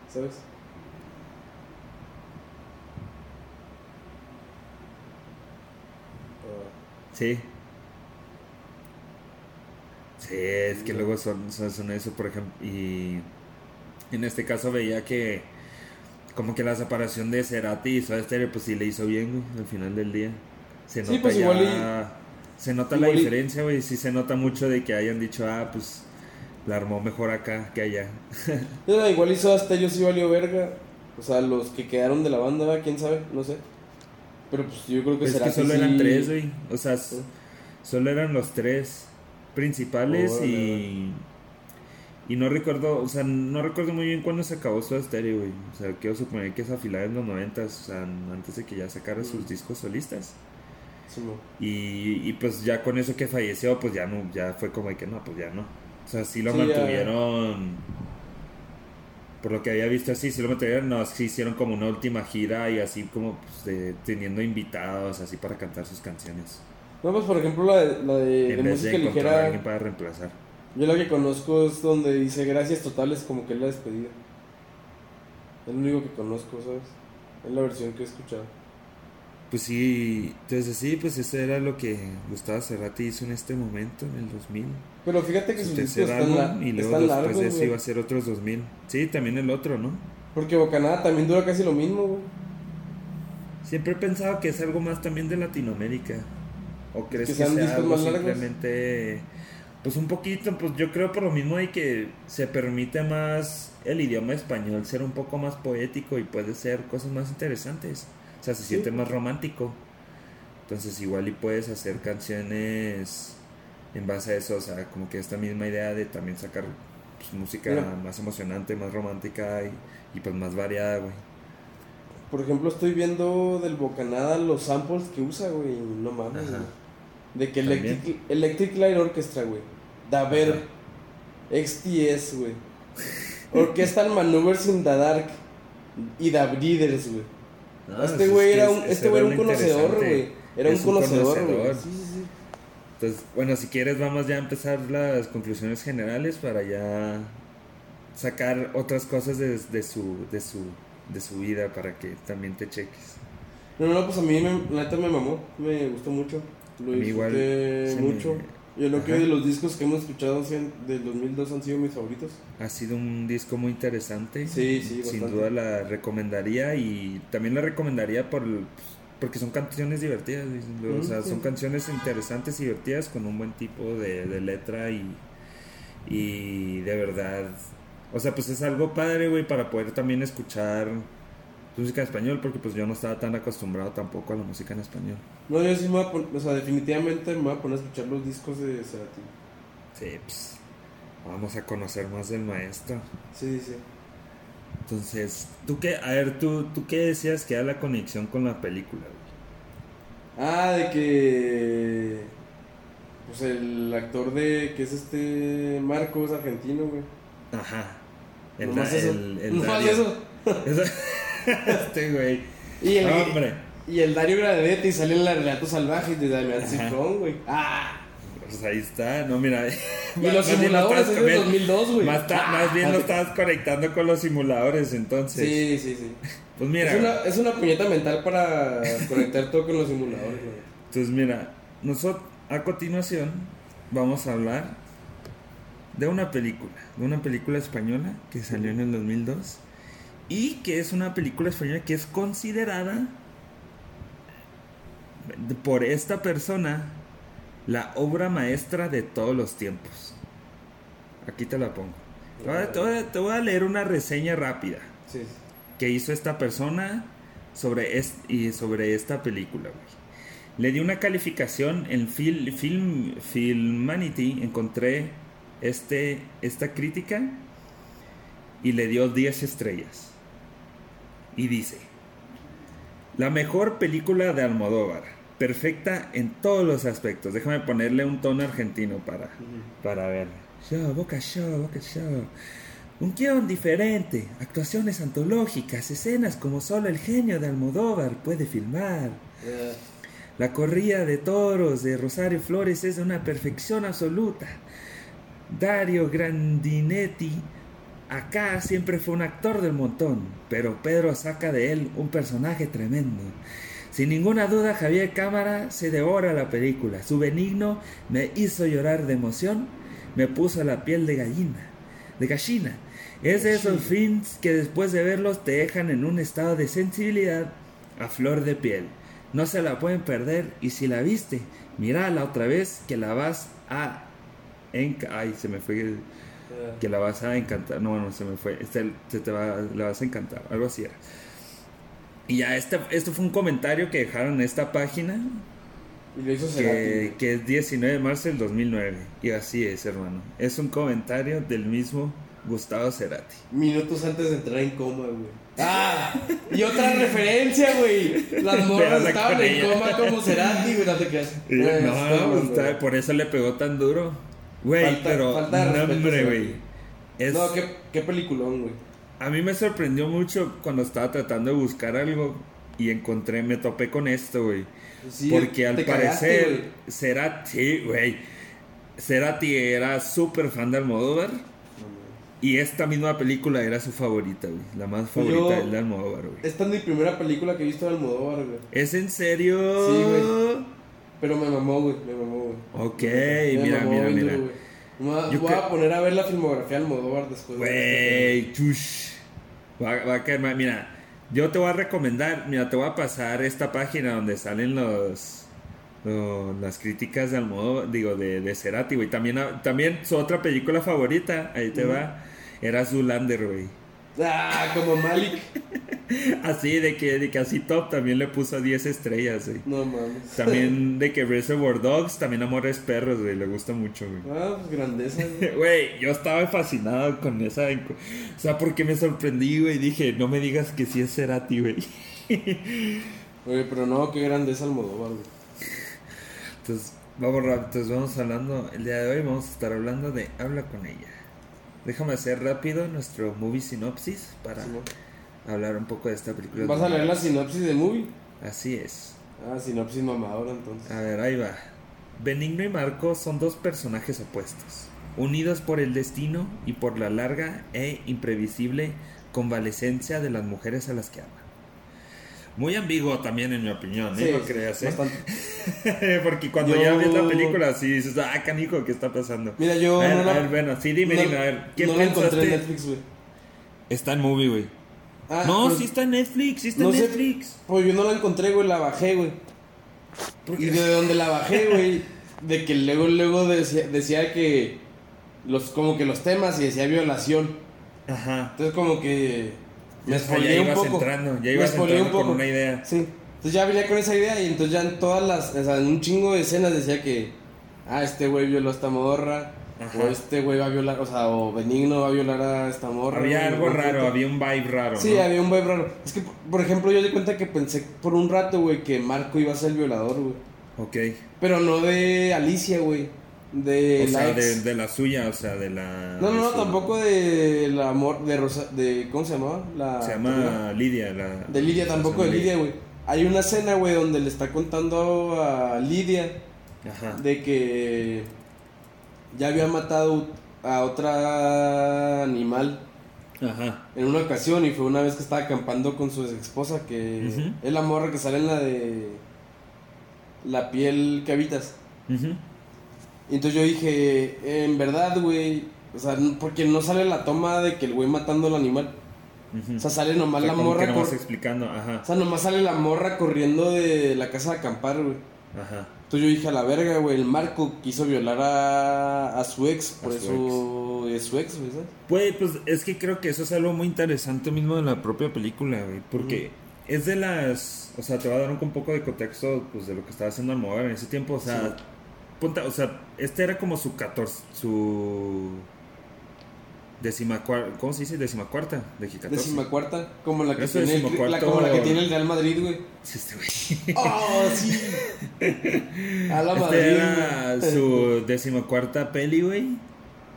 ¿Sabes? Sí. Sí, es que luego son, son eso, por ejemplo, y en este caso veía que como que la separación de Cerati y Soda Stereo, pues sí le hizo bien, güey, al final del día. Se Sí, nota pues ya- igual se nota igual la diferencia, güey, sí se nota mucho de que hayan dicho, ah, pues la armó mejor acá que allá. Mira, igual hizo hasta ellos sí valió verga. O sea, los que quedaron de la banda, ¿verdad? quién sabe, no sé. Pero pues yo creo que Es será que solo eran tres, güey, o sea, solo eran los tres principales y... Y no recuerdo, o sea, no recuerdo muy bien cuándo se acabó su estéreo, güey. O sea, quiero suponer que es a finales de los noventas, o sea, antes de que ya sacara sus Mm. discos solistas. Sí. Y, y pues ya con eso que falleció, pues ya no, ya fue como de que no, pues ya no. O sea, sí lo Sí, ya. mantuvieron. Por lo que había visto así, sí lo mantuvieron, no, sí hicieron como una última gira y así como pues, de- teniendo invitados así para cantar sus canciones. No, pues por ejemplo la de, la de, de en vez de música a ligera, alguien para reemplazar. Yo la que conozco es donde dice gracias totales como que es la despedida. Es lo único que conozco, ¿sabes? Es la versión que he escuchado. Pues sí, entonces sí, pues eso era lo que Gustavo Cerati hizo en este momento, en el 2000. Pero fíjate que Su tercer están, la- álbum y luego después de eso iba a ser otros 2000. Sí, también el otro, ¿no? Porque Bocanada también dura casi lo mismo, güey. Siempre he pensado que es algo más también de Latinoamérica. ¿O crees Que que, sean sea algo más largos. Pues un poquito, pues yo creo por lo mismo de que se permite más el idioma español ser un poco más poético y puede ser cosas más interesantes. O sea, se Sí. siente más romántico. Entonces igual y puedes hacer canciones en base a eso, o sea, como que esta misma idea de también sacar pues, música Mira. más emocionante, más romántica y, y pues más variada, güey. Por ejemplo, estoy viendo del Bocanada los samples que usa, güey. No mames, Ajá. güey. De que. Electric, Electric Light Orchestra, güey. Daver, XTS, güey. Orchestral Maneuvers in the Dark. Y The Breeders, güey. Ah, este pues güey es que era un, este güey era un conocedor, güey. Era un conocedor, güey. conocedor. Sí, sí, sí. Entonces, bueno, si quieres vamos ya a empezar las conclusiones generales para ya sacar otras cosas de, de su de su de su vida para que también te cheques. No, no, pues a mí me, la neta me mamó. Me gustó mucho. Lo disfruté se me- mucho. Yo creo que de los discos que hemos escuchado del 2002 han sido mis favoritos. Ha sido un disco muy interesante. Sí, sí, Sin bastante. duda la recomendaría y también la recomendaría por el- porque son canciones divertidas, o sea, son canciones interesantes y divertidas con un buen tipo de, de letra y, y de verdad, o sea, pues es algo padre, güey, para poder también escuchar música en español, porque pues yo no estaba tan acostumbrado tampoco a la música en español. No, yo sí me voy a poner, o sea, definitivamente me voy a poner a escuchar los discos de Cerati. Sí, pues vamos a conocer más del maestro. Sí, sí. Entonces, ¿tú qué? A ver, ¿tú, tú qué decías que era la conexión con la película, güey? Ah, de que. Pues el actor de. que es este. Marcos, argentino, güey. Ajá. El, da- eso. el, el Nomás Dario. eso. Eso- este güey. Y el, Hombre. y el Dario Gradetti sale en la Relatos Salvajes de Damián. Cifrón, güey. ¡Ah! Pues ahí está, no, mira. Y más- los más simuladores estabas es de con- 2002, güey. Más, Ah, bien lo estabas conectando con los simuladores, entonces. Sí, sí, sí. Pues mira, Es una, es una puñeta mental para conectar todo con los simuladores, güey. entonces mira, nosotros a continuación vamos a hablar de una película, de una película española que salió en el 2002 y que es una película española que es considerada por esta persona la obra maestra de todos los tiempos. Aquí te la pongo. Te voy a- te voy a- te voy a leer una reseña rápida Sí, que hizo esta persona sobre, es- y sobre esta película, güey. Le di una calificación en Fil- Film, Filmanity, encontré este, esta crítica y le dio 10 estrellas. Y dice, la mejor película de Almodóvar, perfecta en todos los aspectos. Déjame ponerle un tono argentino para, para ver. Yo, boca yo, boca yo. Un guion diferente, actuaciones antológicas, escenas como solo el genio de Almodóvar puede filmar. Eh, La corrida de toros de Rosario Flores es de una perfección absoluta. Dario Grandinetti acá siempre fue un actor del montón, pero Pedro saca de él un personaje tremendo. Sin ninguna duda Javier Cámara se devora la película. Su benigno me hizo llorar de emoción, me puso la piel de gallina, de gallina. Es de esos films que después de verlos te dejan en un estado de sensibilidad a flor de piel. No se la pueden perder y si la viste, mírala otra vez que la vas a... enca- Ay, se me fue el- que la vas a encantar. No, no, se me fue. Este, se te va, la vas a encantar. Algo así era. Y ya, este, esto fue un comentario que dejaron en esta página, Y lo hizo que, es 19 de marzo del 2009. Y así es, hermano. Es un comentario del mismo Gustavo Cerati. Minutos antes de entrar en coma, güey. ¡Ah! Y otra referencia, güey. Las morras estaban en coma como Cerati, güey. No te creas. No, pues, está- güey. por eso le pegó tan duro. Güey, Falta- pero... falta de no, respeto, hombre, Cerati. güey. Es- No, qué, qué peliculón, güey. A mí me sorprendió mucho cuando estaba tratando de buscar algo y encontré, me topé con esto, güey. Sí, Porque al parecer güey. Cerati, güey, Cerati era súper fan de Almodóvar y esta misma película era su favorita, güey. La más Pues favorita yo- de Almodóvar, güey. Esta es mi primera película que he visto de Almodóvar, güey. ¿Es en serio? Sí, güey. Pero me mamó, güey. Me mamó, güey. Ok, Me mira, mamó mira, mira. duro. Me voy a- Yo voy creo- a poner a ver la filmografía de Almodóvar después. de esta Güey, chush. Va, va a caer mal. Mira, yo te voy a recomendar, mira, te voy a pasar esta página donde salen los, lo- las críticas de Almodóvar, digo, de, de Cerati, güey. También, también su otra película favorita, ahí te va, era Zulander, güey. Ah, como Malik. Así, de que, de que así top también le puso 10 estrellas, güey. No mames. También de que Reservoir Dogs, también Amores Perros, güey, le gusta mucho, güey. Ah, pues grandeza. güey. Güey, yo estaba fascinado con esa. O sea, porque me sorprendí, güey. Dije, no me digas que sí es Cerati, güey. Oye, pero no, qué grandeza Almodóvar, güey. Entonces, vamos rápido. Entonces, vamos hablando. El día de hoy vamos a estar hablando de Habla con ella. Déjame hacer rápido nuestro movie sinopsis para hablar un poco de esta película. ¿Vas a leer la sinopsis de movie? Así es. Ah, sinopsis mamadora entonces. A ver, ahí va. Benigno y Marco son dos personajes opuestos, unidos por el destino y por la larga e imprevisible convalecencia de las mujeres a las que aman. Muy ambiguo también en mi opinión, ¿eh? Sí, no creas, ¿eh? Porque cuando Yo- ya ves la película sí dices, ah, canijo, ¿qué está pasando? Mira, yo a ver, no la- a ver, bueno, sí, dime, no- dime, a ver, ¿qué no la encontré en pensaste? Netflix, güey. Está en movie, güey. Ah, no, sí está en Netflix, sí está no en sé, Netflix. Pues yo no la encontré, güey, la bajé, güey. Y de donde la bajé, güey, de que luego, luego decía, decía que los, como que los temas y decía violación. Ajá. Entonces como que me O sea, spoileé ya un ibas poco. entrando, ya Me ibas spoileé entrando con una idea. Sí. Entonces ya venía con esa idea y entonces ya en todas las, o sea, en un chingo de escenas decía que, ah, este güey violó a esta morra, Ajá. o este güey va a violar, o sea, o Benigno va a violar a esta morra. Había algo raro, había un vibe raro. Sí, ¿no? había un vibe raro. Es que, por- por ejemplo, yo di cuenta que pensé por un rato, güey, que Marco iba a ser el violador, güey. Ok. Pero no de Alicia, güey. De o la sea, ex. de, de la suya, o sea, de la. No, no, no, su- tampoco de la amor, de Rosa, de, ¿cómo se llamaba? La, Se llama Lidia, la. De Lidia, tampoco de Lidia, güey. Hay una escena, güey, donde le está contando a Lidia Ajá. de que ya había matado a otra animal Ajá. en una ocasión y fue una vez que estaba acampando con su ex esposa que es la morra que sale en la de la piel que habitas. Ujú. Y entonces yo dije, en verdad, güey, o sea, porque no sale la toma de que el güey matando al animal. Ujú. O sea, sale nomás O sea, la morra que nomás explicando, ajá. O sea, nomás sale la morra corriendo de la casa de acampar, güey. Ajá. Entonces yo dije, a la verga, güey, el Marco quiso violar a, a su ex, por A su eso es su ex, güey, ¿sabes? Pues, pues es que creo que eso es algo muy interesante mismo de la propia película, güey. Porque es de las. O sea, te va a dar un, un poco de contexto pues, de lo que estaba haciendo Almodóvar en ese tiempo. O sea, Sí. Ponte- o sea, este era como su 14. Su. Decimacuarta. ¿Cómo se dice? Decimacuarta. De que 14. Décima cuarta, como la que, Eso tiene el, decimocuarto- la, como la que tiene el Real Madrid, güey. Sí, este güey. ¡Oh, sí! A la Este Madrid. era güey. su decimacuarta peli, güey.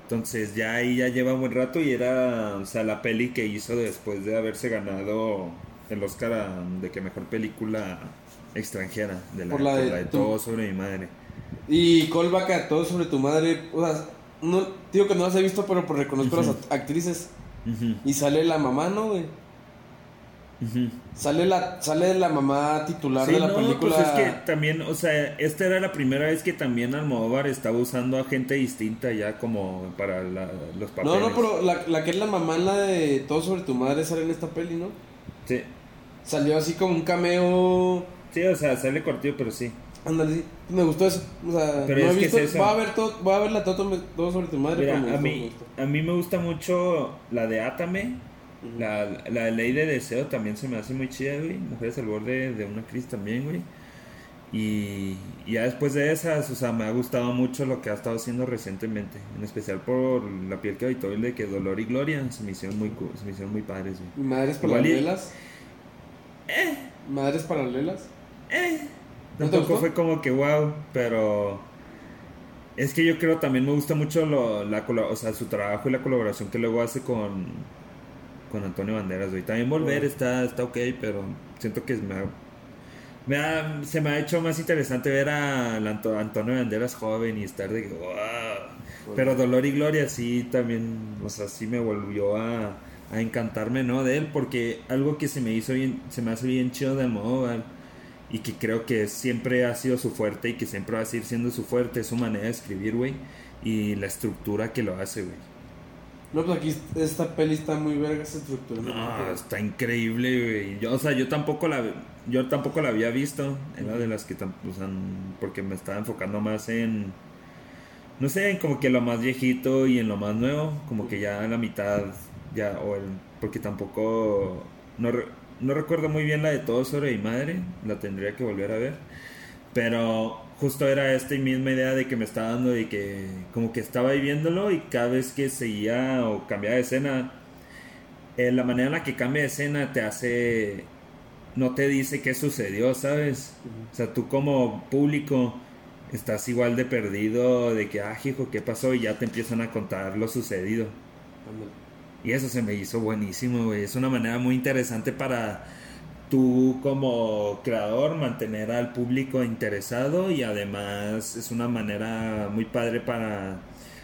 Entonces ya ahí ya lleva un buen rato y era, o sea, la peli que hizo después de haberse ganado el Oscar a- de que mejor película extranjera de la, Por la de por tu- todo sobre mi madre. Y callback a todo sobre tu madre. O sea, no, digo que no las he visto, pero pues reconozco Ujú. las act- actrices. Ujú, Y sale la mamá, ¿no, güey? ujú. Sale la, sale la mamá titular Sí, de la no, película. pues es que también, o sea, esta era la primera vez que también Almodóvar estaba usando a gente distinta ya como para la- los papeles. No, no, pero la, la que es la mamá la de Todo sobre tu madre sale en esta peli, ¿no? Sí, Salió así como un cameo. sí, o sea, sale cortillo, pero sí. Ándale, sí. Me gustó eso. O sea, Pero no es he visto. es voy a ver todo, voy a ver la todo, todo sobre tu madre. Mira, pero a mí, a mí me gusta mucho la de Atame. La, la ley de deseo también se me hace muy chida, güey. Mujeres al borde de una crisis también, güey. Y, y ya después de esas, o sea, me ha gustado mucho lo que ha estado haciendo recientemente. En especial por la piel que habitó el de que Dolor y Gloria se me hicieron muy, se me hicieron muy padres, güey. ¿Y Madres paralelas. Madres paralelas. ¿No te Tampoco fue como que wow, pero es que yo creo también me gusta mucho lo, la, o sea, su trabajo y la colaboración que luego hace con, con Antonio Banderas, güey. También Volver está, está ok, pero siento que me ha- me ha- se me ha hecho más interesante ver a Anto- Antonio Banderas joven y estar de que wow. Pero Dolor y Gloria sí también, o sea, sí me volvió a, a encantarme, ¿no? De él, porque algo que se me hizo bien, se me hace bien chido de Almodóvar y que creo que siempre ha sido su fuerte y que siempre va a seguir siendo su fuerte es su manera de escribir, güey, y la estructura que lo hace, güey. No, pues aquí esta peli está muy verga esa estructura. No, está increíble, güey. Yo, o sea, yo tampoco la yo tampoco la había visto. Era de las que o sea, porque me estaba enfocando más en no sé, en como que lo más viejito y en lo más nuevo, como que ya en la mitad ya o el porque tampoco no no recuerdo muy bien la de todo sobre mi madre, la tendría que volver a ver. Pero justo era esta misma idea de que me estaba dando de que como que estaba ahí viéndolo y cada vez que seguía o cambiaba de escena, eh, la manera en la que cambia de escena te hace, no te dice qué sucedió, ¿sabes? O sea, tú como público estás igual de perdido de que, ah, hijo, ¿qué pasó? Y ya te empiezan a contar lo sucedido. Ándale. Y eso se me hizo buenísimo, güey. Es una manera muy interesante para tú como creador mantener al público interesado y además es una manera muy padre para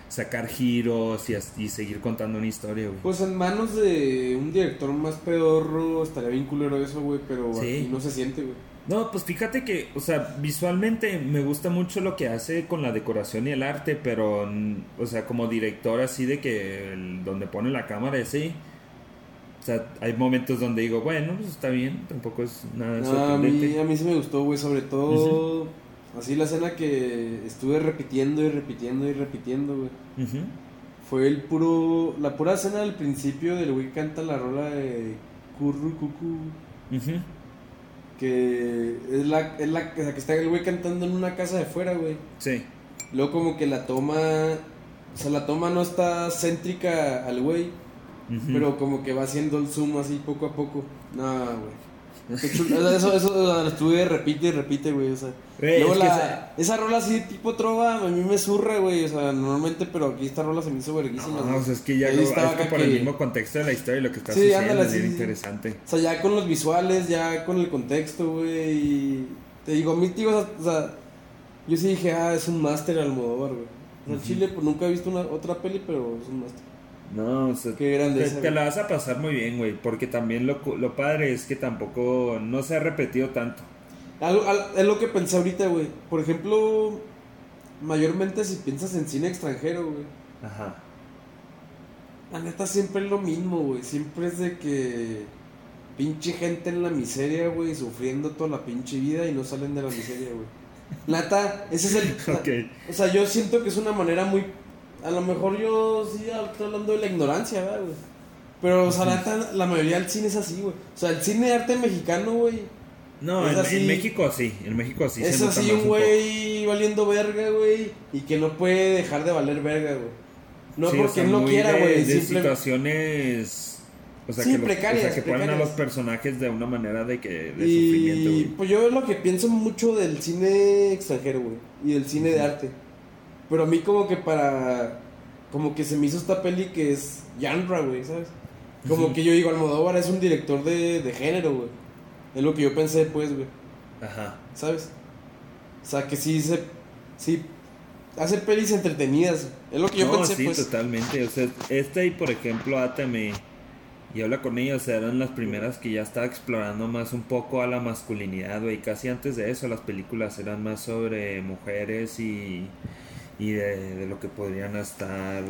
sacar giros y, seguir contando una historia, güey. Pues en manos de un director más pedorro estaría bien culero eso, güey, pero Sí. aquí no se siente, güey. No, pues fíjate que, o sea, visualmente me gusta mucho lo que hace con la decoración y el arte, pero, o sea, como director así de que el- donde pone la cámara y así, o sea, hay momentos donde digo, bueno, pues está bien, tampoco es nada a, sorprendente. mí, a mí sí me gustó, güey, sobre todo así la escena que estuve repitiendo y repitiendo y repitiendo, güey. Fue el puro, la pura escena del principio del güey canta la rola de Curru Cucu, Ujú. Que es la, es la o sea, que está el güey cantando en una casa de fuera, güey. Sí. Luego como que la toma, o sea, la toma no está céntrica al güey, pero como que va haciendo el zoom así poco a poco. No, güey. Eso, eso, estuve repite y repite, güey. O sea, Güey, luego es que la, esa rola así tipo trova, a mí me zurra, güey. O sea, normalmente, pero aquí esta rola se me hizo verguísima. No, güey. o sea, es que ya estaba es que por que- el mismo contexto de la historia y lo que está Sí, sucediendo ándale, es sí, bien sí, interesante. O sea, ya con los visuales, ya con el contexto, güey. y Te digo, a mí, tío, o sea, yo sí dije, ah, es un máster Almodóvar, güey. O sea. Chile, pues nunca he visto una, otra peli, pero es un máster. No, o sea, Qué grande te, esa, te güey. la vas a pasar muy bien, güey, porque también lo, lo padre es que tampoco no se ha repetido tanto. Algo- al- es lo que pensé ahorita, güey. Por ejemplo, mayormente si piensas en cine extranjero, güey. Ajá. La neta siempre es lo mismo, güey. Siempre es de que pinche gente en la miseria, güey, sufriendo toda la pinche vida y no salen de la miseria, güey. La Neta, ese es el... O sea, yo siento que es una manera muy... A lo mejor yo sí estoy hablando de la ignorancia, ¿verdad, güey? Pero, o sea, la neta, la mayoría del cine es así, güey. O sea, el cine de arte mexicano, güey. No, en, así- en México sí, en México sí. se es nota así un güey valiendo verga, güey. Y que no puede dejar de valer verga, güey. No Sí, o porque sea, él no quiera, de- güey. De simple- situaciones. O sea, Sí, que, los- precarias, o sea, que ponen a precarias. los personajes de una manera de que de sufrimiento, Y güey. pues yo es lo que pienso mucho del cine extranjero, güey. Y del cine de arte. Pero a mí como que para... Como que se me hizo esta peli que es genre, güey, ¿sabes? Como que yo digo, Almodóvar es un director de, de género, güey. Es lo que yo pensé después, güey. Ajá. ¿Sabes? O sea, que sí se... Sí, hace pelis entretenidas. Es lo que yo no, pensé, sí, pues. totalmente. O sea, esta y por ejemplo, Atame y habla con ella, o sea, eran las primeras que ya estaba explorando más un poco a la masculinidad, güey. Casi antes de eso, las películas eran más sobre mujeres y, y de, de lo que podrían estar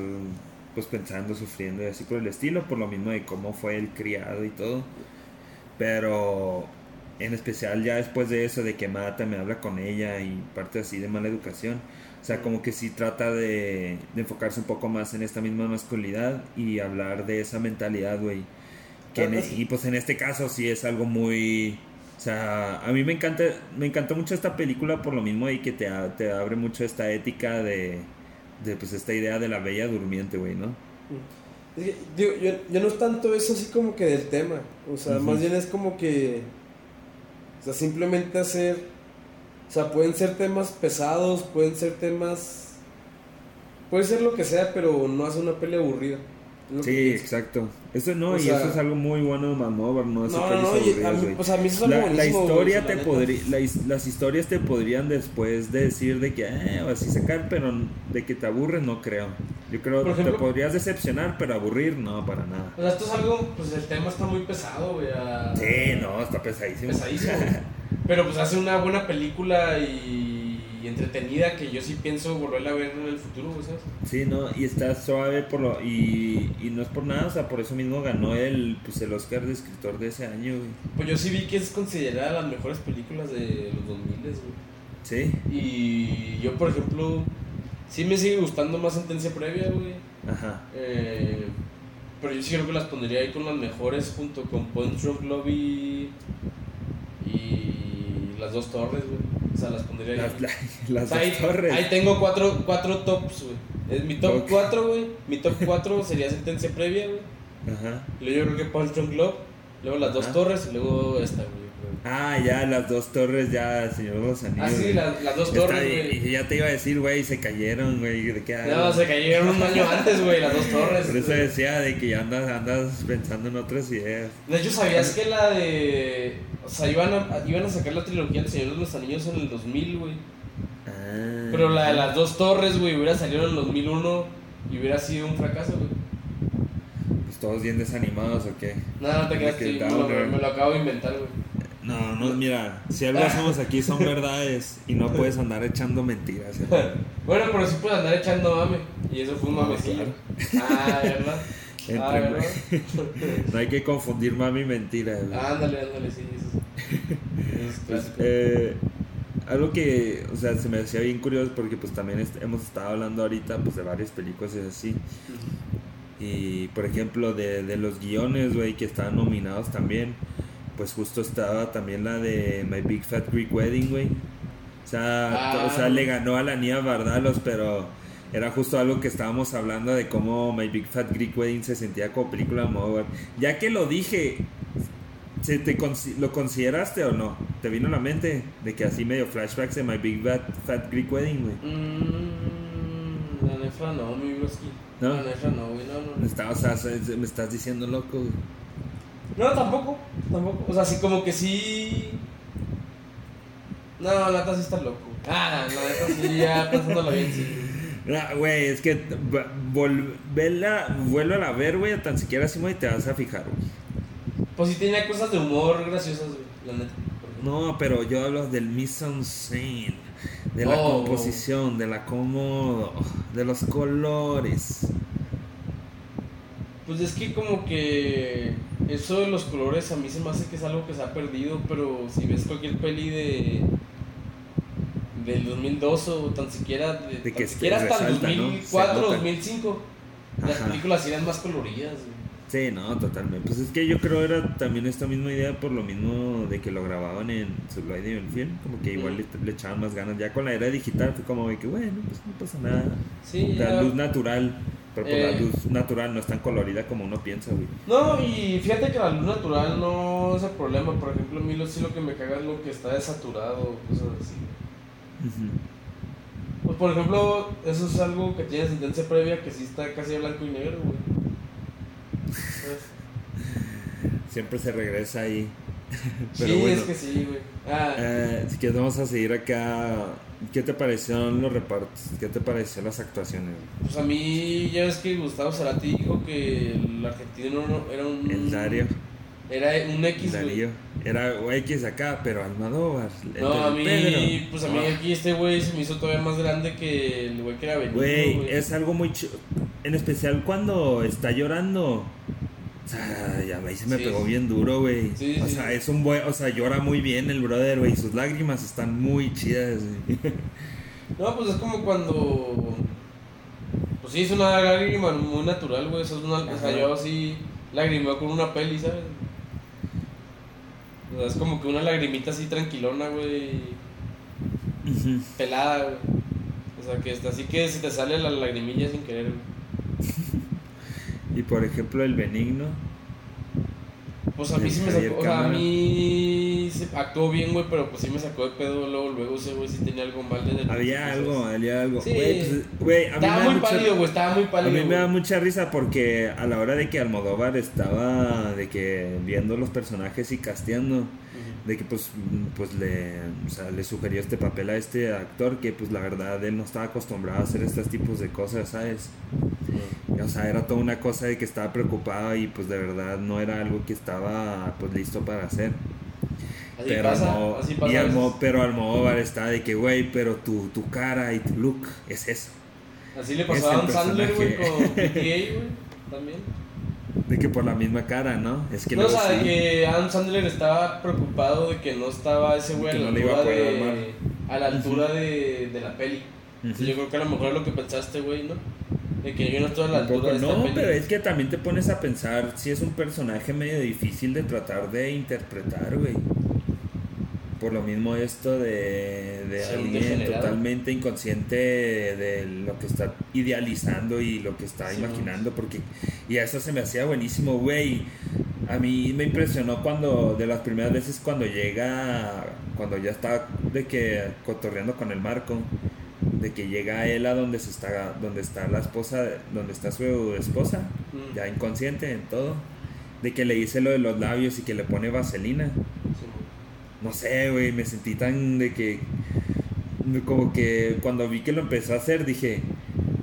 pues pensando, sufriendo y así por el estilo, por lo mismo de cómo fue el criado y todo. Pero en especial ya después de eso, de que Mata me habla con ella y parte así de mala educación. O sea, como que sí trata de, de enfocarse un poco más en esta misma masculinidad y hablar de esa mentalidad, güey. Que en- y pues en este caso sí es algo muy... O sea, a mí me encanta, me encantó mucho esta película por lo mismo y que te, te abre mucho esta ética de, de pues esta idea de la bella durmiente, güey, ¿no? Es que, digo, yo, yo no es tanto eso así como que del tema. O sea, más bien es como que. O sea, simplemente hacer. O sea, pueden ser temas pesados, pueden ser temas. Puede ser lo que sea, pero no hace una pelea aburrida. Que Sí, exacto. Eso no, O y sea- eso es algo muy bueno de Manöver, ¿no? Hacer No, no, no, a mí, o sea, a mí eso es algo la, la historia te podría la las historias te podrían después de decir de que eh, así sacar pero de que te aburres no creo yo creo que te podrías decepcionar pero aburrir no para nada O sea, esto es algo. Pues el tema está muy pesado, güey. a- sí no está pesadísimo Pesadísimo. pero pues hace una buena película y, y entretenida que yo sí pienso volverla a ver en el futuro, güey, ¿sabes? Sí, no, y está suave por lo, y, y no es por nada, o sea, por eso mismo ganó el, pues, el Oscar de escritor de ese año, güey. Pues yo sí vi que es considerada las mejores películas de los 2000, güey. Sí, Y yo, por ejemplo, sí me sigue gustando más Sentencia Previa, güey. ajá. Eh, pero yo sí creo que las pondría ahí con las mejores junto con Point Drunk Lobby y las dos torres, güey. O sea, las pondría ahí. Las, la- las sea, ahí, torres. ahí tengo cuatro, cuatro tops, güey. Es mi top Ok. 4, güey. Mi top 4 sería Sentencia Previa, güey. Ajá. Luego yo creo que Punch Drunk Love. Luego las dos Ajá. torres y luego esta, güey. Ah, ya, las dos torres, ya, Señor de los Anillos. Ah, sí, las, las dos torres, güey. y ya te iba a decir, güey, se cayeron, güey, ¿de qué No, se cayeron un año antes, güey, las dos torres. Por eso decía de que ya andas, andas pensando en otras ideas. De hecho, ¿sabías que la de. O sea, iban a, iban a sacar la trilogía del Señor de los Anillos en el 2000, güey. Ah. Pero la de las dos torres, güey, hubiera salido en el 2001 y hubiera sido un fracaso, güey. Pues todos bien desanimados o qué. No, no te creas que me me lo acabo de inventar, güey. No, no, mira, si algo hacemos aquí son verdades y no puedes andar echando mentiras. Bueno, pero sí puedes andar echando mame. Y eso fue un mamecillo. Ah, ¿verdad? Entre- Ah, ¿verdad? No hay que confundir mami y mentira. Ándale, ándale, sí. Eso, es Pues, eh, algo que, o sea, se me hacía bien curioso porque pues también est- hemos estado hablando ahorita pues de varias películas y así. Y por ejemplo de, de los guiones, güey, que estaban nominados también. Pues justo estaba también la de My Big Fat Greek Wedding, güey. O sea, Ah. o sea, le ganó a la Nia Bardalos, pero era justo algo que estábamos hablando de cómo My Big Fat Greek Wedding se sentía como película Almodóvar. Ya que lo dije, ¿se te consi- ¿lo consideraste o no? ¿Te vino a la mente de que así medio flashbacks de My Big Fat, Fat Greek Wedding, güey? Mmm. La nefra no, mi broski. ¿No? La nefra no, güey, no, no. Está- o sea, se- me estás diciendo loco, güey. No, tampoco, tampoco. O sea, sí, como que sí. No, la neta sí está loco. Ah, la neta sí, ya pensándolo bien, sí. Güey, es que v- vol- vela, vuélvala a ver, güey, tan siquiera así, güey, te vas a fijar, güey. Pues sí tenía cosas de humor graciosas, güey, la neta. No, pero yo hablo del mise en scène, de la Oh. composición, de la cómodo, de los colores. Pues es que como que eso de los colores a mí se me hace que es algo que se ha perdido, pero si ves cualquier peli de del 2002 o tan siquiera de, De tan que siquiera se hasta el resalta, ¿no? 2004, Se nota. 2005 las Ajá. películas eran más coloridas. güey. Sí, no, totalmente. Pues es que yo creo era también esta misma idea por lo mismo de que lo grababan en Sublime y en film, como que igual le, le echaban más ganas. Ya con la era digital fue como de que, bueno, pues no pasa nada. Sí, La ya- luz natural, pero pues Eh. la luz natural no es tan colorida como uno piensa, güey. No, y fíjate que la luz natural no es el problema. Por ejemplo, a mí lo, sí lo que me caga es lo que está desaturado, cosas así. Pues por ejemplo, eso es algo que tiene sentencia previa que sí está casi a blanco y negro, güey. Siempre se regresa ahí. Pero sí, bueno, es que sí, güey. Ah, eh, si quieres vamos a seguir acá. ¿Qué te parecieron los repartos? ¿Qué te parecieron las actuaciones? pues a mí ya ves que Gustavo Cerati dijo que el argentino no- era un... El Dario, Era un X. Darío. Era X acá, pero Almodóvar. No, a mí, Pedro. pues a mí aquí este güey se me hizo todavía más grande que el güey que era Benito, Güey, es algo muy chido. En especial cuando está llorando. O sea, ya ahí se me Sí, pegó bien duro, güey. Sí, o sí. sea, es un buen. O sea, llora muy bien el brother, güey. Sus lágrimas están muy chidas, güey. No, pues es como cuando. Pues sí, es una lágrima muy natural, güey. Eso es una. O sea, yo así lagrimeo con una peli, ¿sabes? O sea, es como que una lagrimita así tranquilona, güey. Pelada, güey. O sea, que está así que se te sale la lagrimilla sin querer, güey. y por ejemplo, el benigno. Pues a mí El sí me sacó. O sea, a mí se actuó bien, güey, pero pues sí me sacó de pedo. Luego, luego ese güey sí tenía algo mal de Había algo, había algo. Sí. Güey, pues, güey, a mí me Estaba da muy mucha- pálido, güey. Estaba muy A pálido. mí me da mucha risa porque a la hora de que Almodóvar estaba de que viendo los personajes y casteando, Ujú. De que pues, pues le, o sea, le sugirió este papel a este actor que pues la verdad él no estaba acostumbrado a hacer estos tipos de cosas, ¿sabes? O sea, era toda una cosa de que estaba preocupado y pues de verdad no era algo que estaba pues listo para hacer. Así pero, pasa, Almo- así pasa y Almo- pero Almodóvar está de que, güey, pero tu, tu cara y tu look es eso. Así le pasó a Sandler, güey, con PTA, güey. También. De que por la misma cara, ¿no? Es que no, o sea, de que Adam Sandler estaba preocupado de que no estaba ese güey a la no altura, de, a la altura de, de la peli. Yo creo que a lo mejor es lo que pensaste, güey, ¿no? De que yo no estoy a la altura de esta no, peli. pero es que también te pones a pensar si es un personaje medio difícil de tratar de interpretar, güey. Por lo mismo esto de, alguien degenerado. totalmente inconsciente de lo que está idealizando y lo que está Sí, imaginando, porque y eso se me hacía buenísimo, güey. A mí me impresionó cuando, de las primeras veces cuando llega, cuando ya está de que cotorreando con el Marco, de que llega él a donde se está, donde está la esposa, donde está su esposa, Mm. ya inconsciente en todo, de que le dice lo de los labios y que le pone vaselina. No sé, güey, me sentí tan de que, como que cuando vi que lo empezó a hacer dije,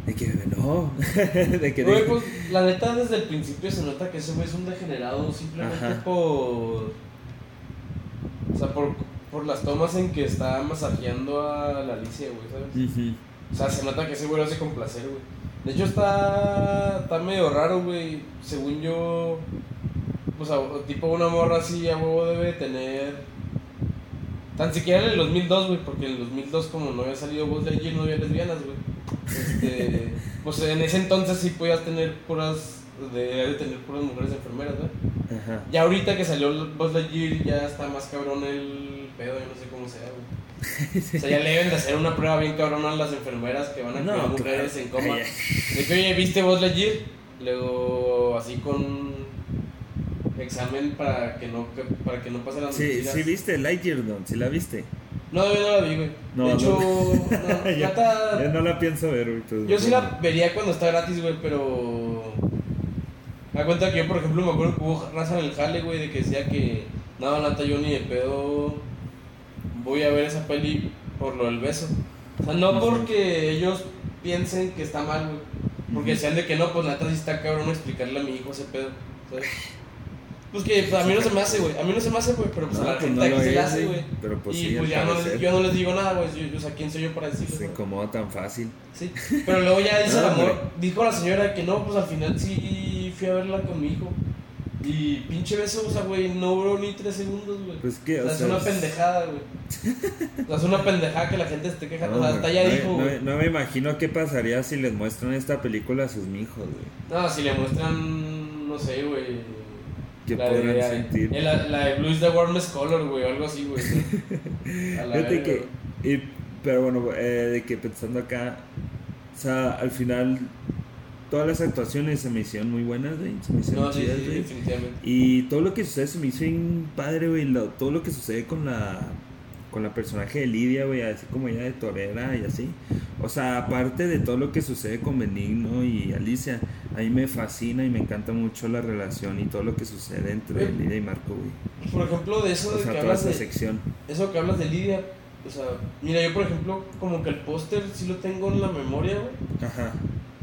de que no, de que pues, la neta, desde el principio se nota que ese güey es un degenerado simplemente Ajá. por. O sea, por, por las tomas en que está masajeando a la Alicia, güey, ¿sabes? Ujú. O sea, se nota que ese güey lo hace con placer, güey. De hecho, está, está medio raro, güey. Según yo, o sea, tipo una morra así a huevo debe tener. Tan siquiera en el 2002, güey, porque en el 2002, como no había salido Voz de allí, no había lesbianas, güey. Este, pues en ese entonces sí podías tener puras. De, de tener puras mujeres enfermeras, güey. Ajá. Ya ahorita que salió Buzz Lightyear ya está más cabrón el pedo, yo no sé cómo sea, güey. O sea, ya le deben de hacer una prueba bien cabrona a las enfermeras que van a No, cuidar mujeres claro. en coma. De que, oye, ¿viste Buzz Lightyear? Luego, así con examen para que no, para que no pase las Sí, sí viste Lightyear, ¿no? Sí la viste. No, yo no la vi, güey. No, de hecho, no. no, ya, neta, ya no la pienso ver, güey. pues, yo sí no. la vería cuando está gratis, güey, pero. Da cuenta que yo, por ejemplo, me acuerdo que hubo raza en el jale, güey, de que decía que. Nada, neta, yo ni de pedo. Voy a ver esa peli por lo del beso. O sea, no porque ellos piensen que está mal, güey. Porque Ujú. decían de que no, pues neta sí está cabrón explicarle a mi hijo ese pedo, ¿sabes? Pues que pues, a mí no se me hace, güey. A mí no se me hace, güey, pero pues No, a la pues gente no aquí se le hace, güey. Pero pues y sí, pues ya no, parecer. yo no les digo nada, güey. O sea, ¿quién soy yo para decirlo? Se incomoda tan fácil. Sí, pero luego ya dice el amor, dijo la señora que no, pues al final sí fui a verla con mi hijo. Y pinche beso, o sea, güey, no duró ni tres segundos, güey. Pues que, o sea, es sea, una pendejada, güey. O sea, es una pendejada que la gente esté quejando. No, o sea, hasta ya no, dijo, no, no me imagino qué pasaría si les muestran esta película a sus hijos, güey. No, si le muestran, no sé, güey. ¿Qué la podrán de, sentir? La, la de Blues the Warmest Color, güey, algo así, güey. Fíjate que, y- pero bueno, eh, de que pensando acá, o sea, al final todas las actuaciones se me hicieron muy buenas, güey. Se me hicieron No, chidas, sí, güey. definitivamente. Y todo lo que sucede se me hizo bien padre, güey. lo- todo lo que sucede con la con la personaje de Lidia, güey, así como ella de Torera y así. O sea, aparte de todo lo que sucede con Benigno y Alicia, a mí me fascina y me encanta mucho la relación y todo lo que sucede entre Güey. Lidia y Marco, güey. Por ejemplo, de eso O de sea, que hablas de, sección. Eso que hablas de Lidia, o sea, mira, yo por ejemplo, como que el póster sí lo tengo en la memoria, güey. Ajá.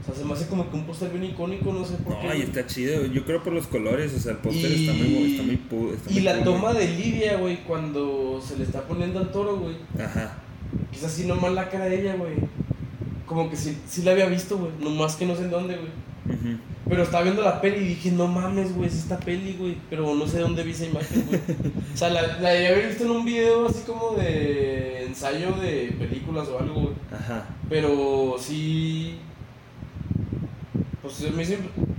O sea, se me hace como que un póster bien icónico, no sé por qué. No, y güey. está chido. Yo creo por los colores, o sea, el póster Y- está muy está muy pu- está Y la cool, toma güey. de Lidia, güey, cuando se le está poniendo al toro, güey. Ajá. Quizás así nomás la cara de ella, güey. Como que sí, sí la había visto, güey. Nomás que no sé en dónde, güey. Ujú. Pero estaba viendo la peli y dije, no mames, güey, es esta peli, güey. Pero no sé dónde vi esa imagen, güey. O sea, la, la debí haber visto en un video así como de ensayo de películas o algo, güey. Ajá. Pero sí. Pues se me hizo,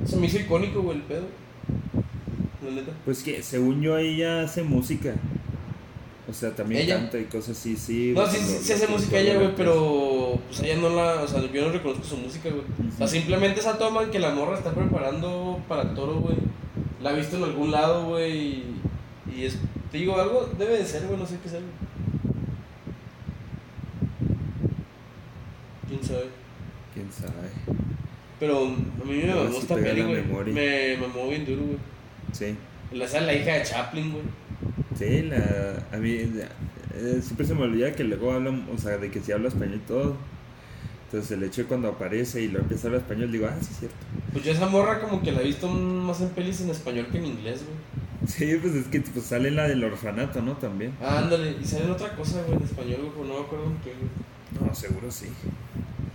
se me hizo icónico, güey, el pedo. La neta. Pues que según yo ella hace música. O sea, también ¿Ella? canta y cosas así, sí. No, sí, sí, sí hace música ella, güey, pero pues ella no la, o sea, yo no reconozco su música, güey. O sea, simplemente esa toma en que la morra está preparando para el toro, güey. La he visto en algún lado, güey, y, es, te digo, algo debe de ser, güey, no sé qué sea, güey. ¿Quién sabe? Quién sabe. Pero a mí me mamó esta peli, güey. Me mamó bien duro, güey. Sí. La la hija de Chaplin, güey. Sí, la. A mí. eh, siempre se me olvida que luego hablan. O sea, de que si habla español y todo. Entonces el hecho de cuando aparece y lo empieza a hablar español, digo, ah, sí es cierto. Pues yo esa morra como que la he visto más en pelis en español que en inglés, güey. Sí, pues es que pues, sale la del orfanato, ¿no? También. Ah, ándale, y sale otra cosa, güey, en español, güey, no me acuerdo en qué, güey. No, seguro sí.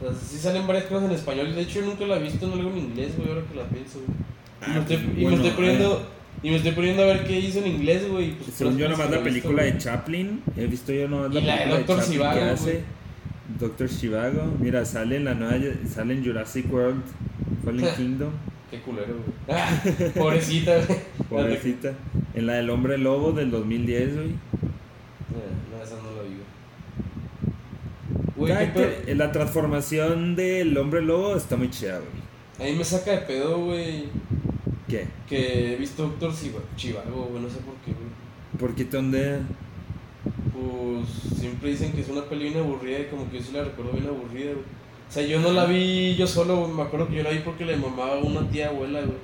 O sea, sí salen varias cosas en español, de hecho yo nunca la he visto en algo en inglés, güey, ahora que la pienso, güey. Y, me Ah, estoy, pues, y me bueno, estoy poniendo... Y me estoy poniendo a ver qué hizo en inglés, güey. Pues, Según yo, nomás la he visto, película de. Chaplin. He visto yo nomás la Y la de película que Zhivago, hace. Doctor Shivago. Mira, sale en la nueva. Sale en Jurassic World. Fallen Kingdom. Qué culero, güey. Ah, pobrecita, güey. Pobrecita. En la del Hombre Lobo del 2010, güey. Eh, No, esa no la vi, güey. La transformación del Hombre Lobo está muy chida, güey. A mí me saca de pedo, güey, ¿Qué? que he visto Doctor Chiva- Chivago, güey, no sé por qué, güey. ¿Por qué te ondea? Pues siempre dicen que es una peli bien aburrida y como que yo sí la recuerdo bien aburrida, güey. O sea, yo no la vi yo solo, güey, me acuerdo que yo la vi porque le mamaba una tía abuela, güey.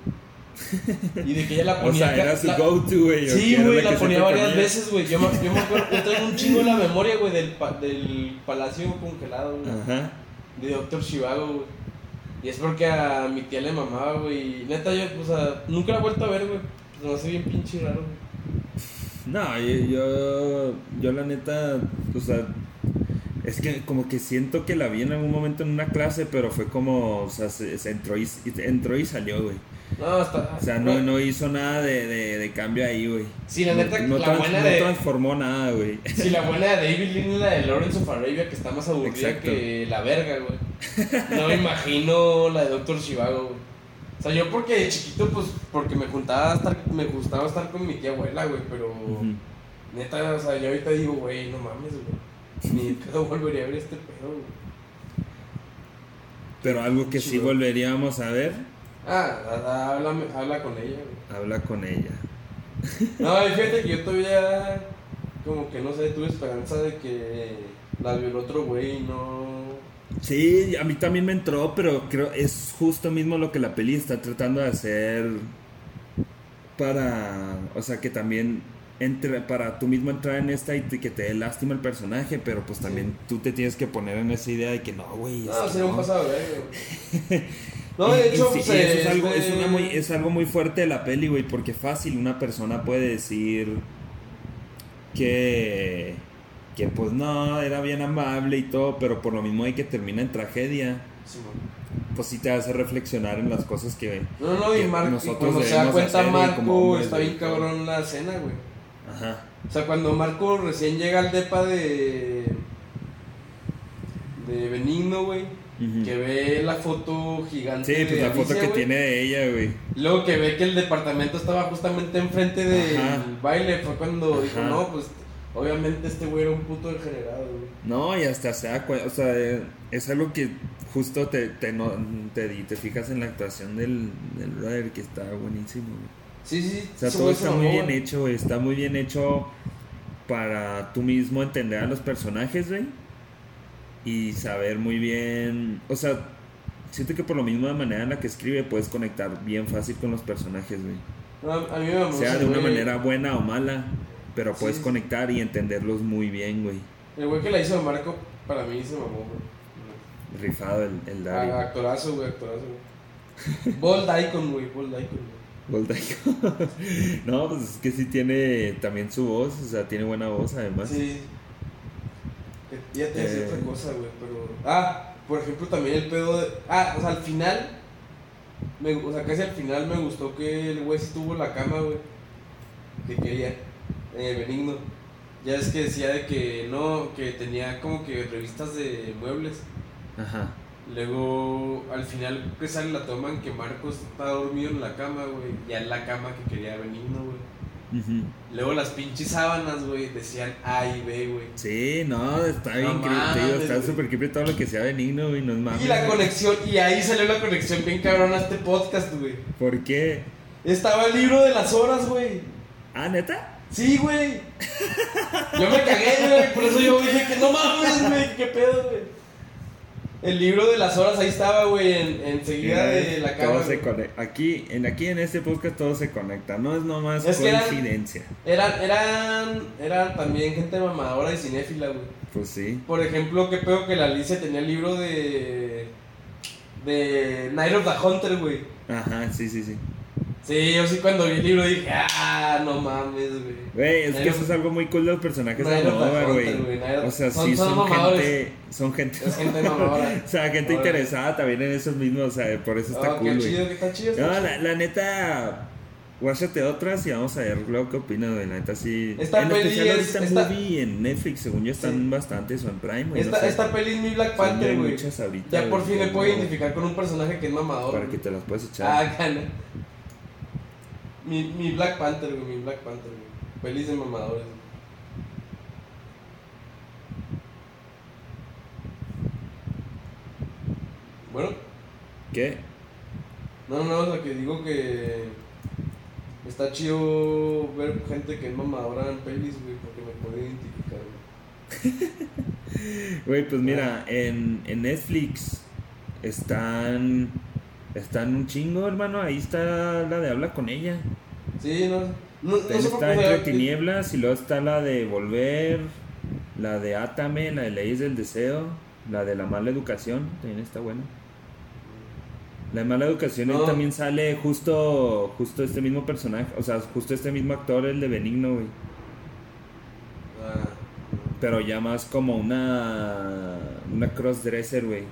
Y de que ella la O ponía... sea, ca- era su go-to, güey. ¿o Sí, güey, la ponía varias ponía. veces, güey. Yo me, yo me acuerdo, yo traigo un chingo en la memoria, güey, del, pa- del palacio congelado, güey. Ajá. de Doctor Shivago, güey. Y es porque a mi tía le mamaba, güey. Neta, yo, o sea, nunca la he vuelto a ver, güey. Me hace bien pinche raro, güey. No, yo, yo, yo la neta, o sea, es que como que siento que la vi en algún momento en una clase, pero fue como, o sea, se, se entró, y, entró y salió, güey. No, hasta. O sea, no, no hizo nada de, de, de cambio ahí, güey. Sí, la neta, no, la trans- buena no de. transformó nada, güey. Sí, la buena de David Lynn es la de Lawrence of Arabia, que está más aburrida Exacto. que la verga, güey. No me imagino la de Doctor Shivago, güey. O sea, yo porque de chiquito, pues, porque me juntaba a estar, me gustaba estar con mi tía abuela, güey, pero neta, o sea, yo ahorita digo, güey, no mames, güey. Ni de pedo volvería a ver este pedo, güey. Pero algo que sí volveríamos a ver, Ah, a- a- háblame- habla con ella, güey. habla con ella. No, y fíjate que yo todavía, como que no sé, tuve esperanza de que la violó otro güey y no. Sí, a mí también me entró, pero creo es justo mismo lo que la peli está tratando de hacer para, o sea, que también entre para tú mismo entrar en esta y te- que te dé lástima el personaje, pero pues también tú te tienes que poner en esa idea de que no, güey. No, sería un no". pasado, güey. No, de Y- y hecho, sí, pues, y eso es algo, este- es, una muy, es algo muy fuerte de la peli, güey, porque fácil una persona puede decir que, que pues no, era bien amable y todo, pero por lo mismo hay que termina en tragedia, Sí, pues sí te hace reflexionar en las cosas que... No, no, y, Marco, y nosotros cuando se da cuenta hacer Marco, está bien cabrón la escena, güey. Ajá. O sea, cuando Marco recién llega al depa de. de Benigno, güey. Que ve la foto gigante. Sí, pues de la foto Alicia, que güey. tiene de ella, güey. Luego que ve que el departamento estaba justamente enfrente del Ajá. baile, fue cuando dijo, no, pues obviamente este güey era un puto degenerado, güey. No, y hasta se da cuenta, o sea, es algo que justo te, te, no, te, te fijas en la actuación del, del brother que está buenísimo, güey. Sí, sí, sí. O sea, todo está muy bien hecho, güey. Está muy bien hecho para tú mismo entender a los personajes, güey. Y saber muy bien. O sea, siento que por lo mismo de manera en la que escribe puedes conectar bien fácil con los personajes, güey. A mí me mamó Sea de una güey. manera buena o mala, pero puedes sí. conectar y entenderlos muy bien, güey. El güey que la hizo Marco, para mí se mamó, güey. Rifado el, el Daddy. Ah, actorazo, güey, actorazo, güey. Bold Icon, güey, Bold Icon, güey. Voltaico. no, pues es que sí tiene también su voz, o sea, tiene buena voz además. Sí. Ya te decía Eh. otra cosa, güey, pero... Ah, por ejemplo, también el pedo de... Ah, o sea, al final... Me, o sea, casi al final me gustó que el güey sí tuvo la cama, güey. Que quería. En el Benigno. Ya es que decía de que no, que tenía como que revistas de muebles. Ajá. Luego, al final que sale la toma en que Marcos está dormido en la cama, güey. Ya en la cama que quería Benigno, güey. Luego las pinches sábanas, güey, decían A y B, güey. Sí, no, está bien No creepy, mames, está súper creepy todo lo que sea benigno, güey, no es mames. Y la conexión, y ahí salió la conexión bien cabrón a este podcast, güey. ¿Por qué? Estaba el libro de las horas, güey. Ah, ¿neta? Sí, güey. Yo me cagué, güey, por eso yo dije que no mames, güey, qué pedo, güey. El libro de las horas ahí estaba, güey, en, enseguida de la conecta. Aquí, en, aquí en este podcast todo se conecta, no es nomás Es coincidencia. Eran, eran, eran también gente mamadora y cinéfila, güey. Pues sí. Por ejemplo, qué pedo que la Alicia tenía el libro de. de Night of the Hunter, güey. Ajá, sí, sí, sí. Sí, yo sí cuando vi el libro dije, ah, no mames, güey. Güey, es que eso es algo muy cool de los personajes de Almodóvar, güey. O sea, son- sí son gente. Son gente. Es gente mamadora. o sea, gente Ahora. interesada también en esos mismos, o sea, por eso está Oh, cool, güey. chido, está No, la, la neta. Guáchate otras y vamos a ver luego qué opinas, güey. La neta sí. Esta en peli especial es- esta- movie en Netflix, según yo, están Sí. bastantes o en Prime, güey. no Esta, sé. esta peli es mi Black Panther, güey. muchas ahorita, Ya por fin me que puedo no- identificar con un personaje que es mamador. Para que te las puedas echar. Ah, gana. Mi, mi Black Panther, güey, mi Black Panther, güey. Pelis de mamadores. güey. Bueno, ¿Qué? no, no, o sea, que digo que está chido ver gente que es mamadora en pelis, güey, porque me puedo identificar, güey. Güey, pues mira, en, en Netflix están. Están un chingo, hermano. Ahí está la de Habla con ella. Sí, no, no, está entre tinieblas y luego está la de Volver, la de Átame, la de Leyes del Deseo, la de La Mala Educación, también está buena. La de Mala Educación ahí No. también sale justo justo este mismo personaje, o sea, justo este mismo actor, el de Benigno, güey. Ah, Pero ya más como una una crossdresser, güey.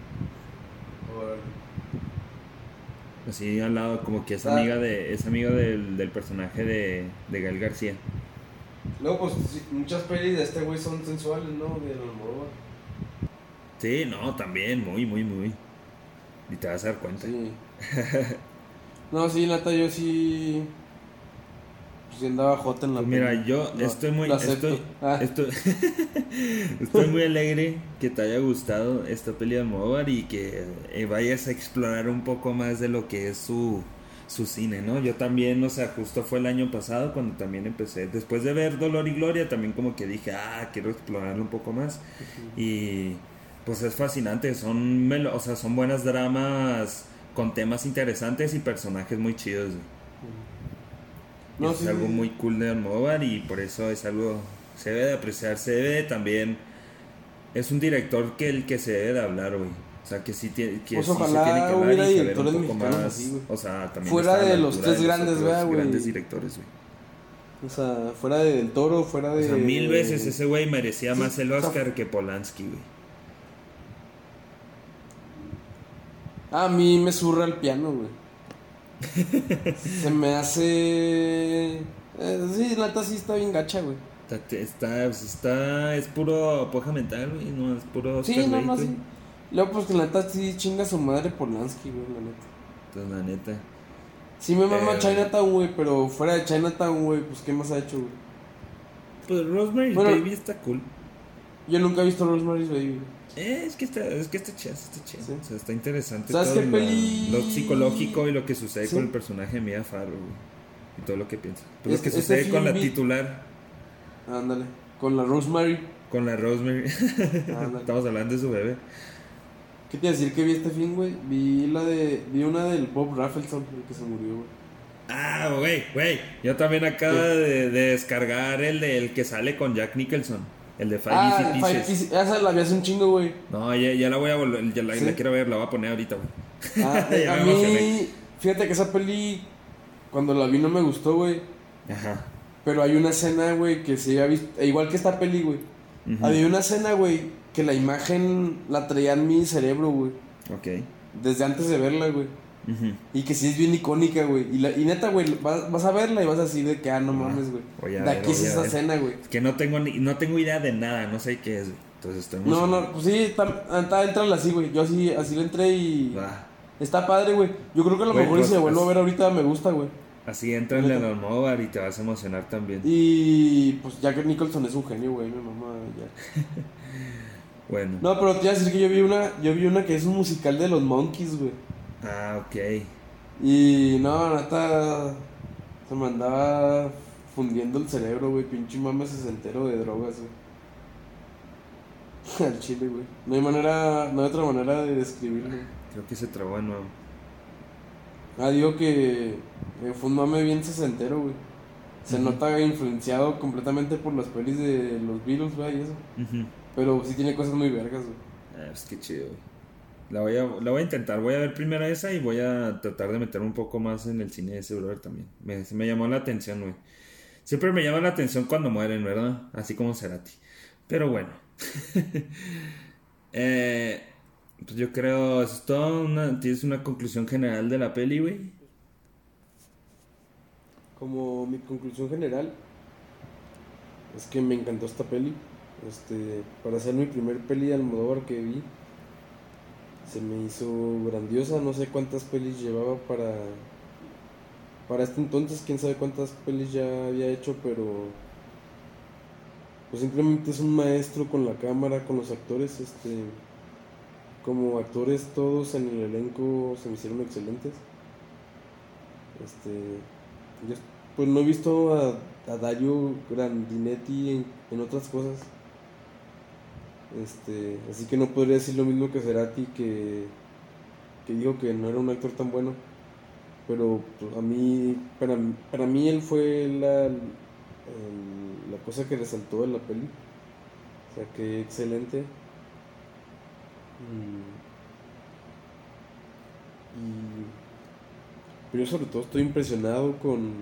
Así al lado, como que es Ah. amiga de es amiga del, del personaje de, de Gael García. Luego, pues, muchas pelis de este güey son sensuales, ¿no? De Almodóvar. Sí, no, también, muy, muy, muy. Y te vas a dar cuenta. Sí. no, sí, neta, yo sí. Pues sí andaba jota en la Pues mira, yo estoy muy estoy, Ah, estoy, estoy muy alegre que te haya gustado esta peli de Almodóvar y que eh, vayas a explorar un poco más de lo que es su su cine, ¿no? Yo también, o sea, justo fue el año pasado cuando también empecé, después de ver Dolor y Gloria, también como que dije, ah, quiero explorarlo un poco más y pues es fascinante, son, melo- o sea, son buenas dramas con temas interesantes y personajes muy chidos, güey. No, es sí, algo sí. muy cool de Almodóvar y por eso es algo se debe de apreciar, se debe de también es un director que el que se debe de hablar, güey. O sea, que sí tiene que, Pues sí se ojalá tiene que hablar hubiera y saber un poco más, así, o sea, también Fuera de los tres grandes, directores, güey. O sea, fuera de Del Toro, fuera O de. sea, mil veces ese güey merecía más el o sea, Oscar que Polanski, güey. A mí me zurra el piano, güey. Se me hace. Eh, sí, la neta sí está bien gacha, güey. Está, está, pues, está, es puro poja mental, güey, no es puro Oscar Sí, no, bait, no, güey. sí. Luego, pues que la neta sí chinga su madre Polanski, güey, la neta. Entonces, la neta. Sí me mama Eh, Chinatown, güey, pero fuera de Chinatown, güey, pues ¿qué más ha hecho, güey? Pues Rosemary's Bueno. Baby está cool. Yo nunca he visto Rosemary's Baby. Eh, es que está, es que está chido, está chido. Sí. O sea, está interesante ¿Sabes todo qué lo, peli? lo psicológico y lo que sucede Sí. con el personaje de Mia Farrow. Y todo lo que piensa. Pues Es- lo que este sucede con la vi- titular, Ándale. Con la Rosemary. con la Rosemary. Estamos hablando de su bebé. ¿Qué te iba a decir que vi este film, güey? Vi la de. Vi una del Bob Raffleson, el que se murió, güey. Ah, güey, güey. Yo también acabo de, de descargar el del que sale con Jack Nicholson. El de Five Ah, Easy Five Pieces. Esa la vi hace un chingo, güey. No, ya, ya la voy a volver, ya la, ¿Sí? la quiero ver, la voy a poner ahorita, güey. Ah, a mí. emocioné. Fíjate que esa peli. Cuando la vi no me gustó, güey. Ajá. Pero hay una escena, güey, que se había visto. e Igual que esta peli, güey. Ujú. Había una escena, güey, que la imagen la traía en mi cerebro, güey. Ok. Desde antes de verla, güey. Y que sí es bien icónica, güey. Y, la- y neta, güey, vas, vas a verla y vas a decir de que, ah, no mames, güey. De aquí es esa escena, güey. Es que no tengo ni, no tengo idea de nada, no sé qué es, güey. Entonces estoy No, emocionado. no, pues sí, anta- entrala así, güey. Yo así, así le entré y. Está padre, güey. Yo creo que a lo Güey, mejor pues, si me vuelvo a ver ahorita me gusta, güey. Así entra en el Almodóvar y te vas a emocionar también. Y pues Jack Nicholson es un genio, güey, mi mamá. Jack. Bueno. No, pero te iba a decir que yo vi una, yo vi una que es un musical de los Monkeys, güey. Ah, ok. Y no, neta se me andaba fundiendo el cerebro, güey. Pinche mame sesentero de drogas, güey. Al chile, güey. No hay manera, no hay otra manera de describirlo. Creo que se trabó de nuevo. Ah, digo que eh, fue un mame bien sesentero, güey. Se nota influenciado completamente por las pelis de los Beatles, güey, y eso. Pero sí tiene cosas muy vergas, güey. Ah, pues qué chido, güey. La voy, a, la voy a intentar. Voy a ver primero esa y voy a tratar de meter un poco más en el cine de ese brother también. Me, me llamó la atención, güey. Siempre me llama la atención cuando mueren, ¿verdad? Así como Cerati. Pero bueno. eh, pues yo creo, es una, tienes una conclusión general de la peli, güey. Como mi conclusión general es que me encantó esta peli. Este, para ser mi primer peli de Almodóvar que vi, se me hizo grandiosa. No sé cuántas pelis llevaba para para este entonces, quién sabe cuántas pelis ya había hecho, pero pues simplemente es un maestro con la cámara, con los actores, este como actores todos en el elenco se me hicieron excelentes. Este yo, pues no he visto a, a Dario Grandinetti en, en otras cosas. Este, así que no podría decir lo mismo que Cerati que, que dijo que no era un actor tan bueno pero a mí, para, para mí él fue la, la cosa que resaltó en la peli. O sea, que excelente. Pero yo sobre todo estoy impresionado con,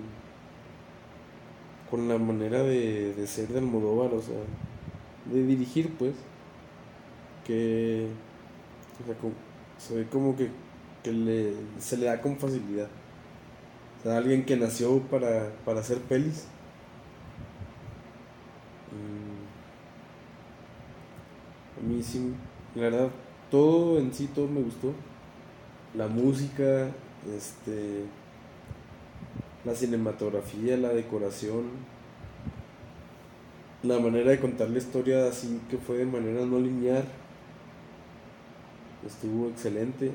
con la manera de, de ser de Almodóvar, o sea, de dirigir pues, que se ve como que que le, se le da con facilidad. O alguien que nació para, para hacer pelis. a mí sí, la verdad, todo en sí, todo me gustó. La música, este, la cinematografía, la decoración, la manera de contar la historia así que fue de manera no lineal, estuvo excelente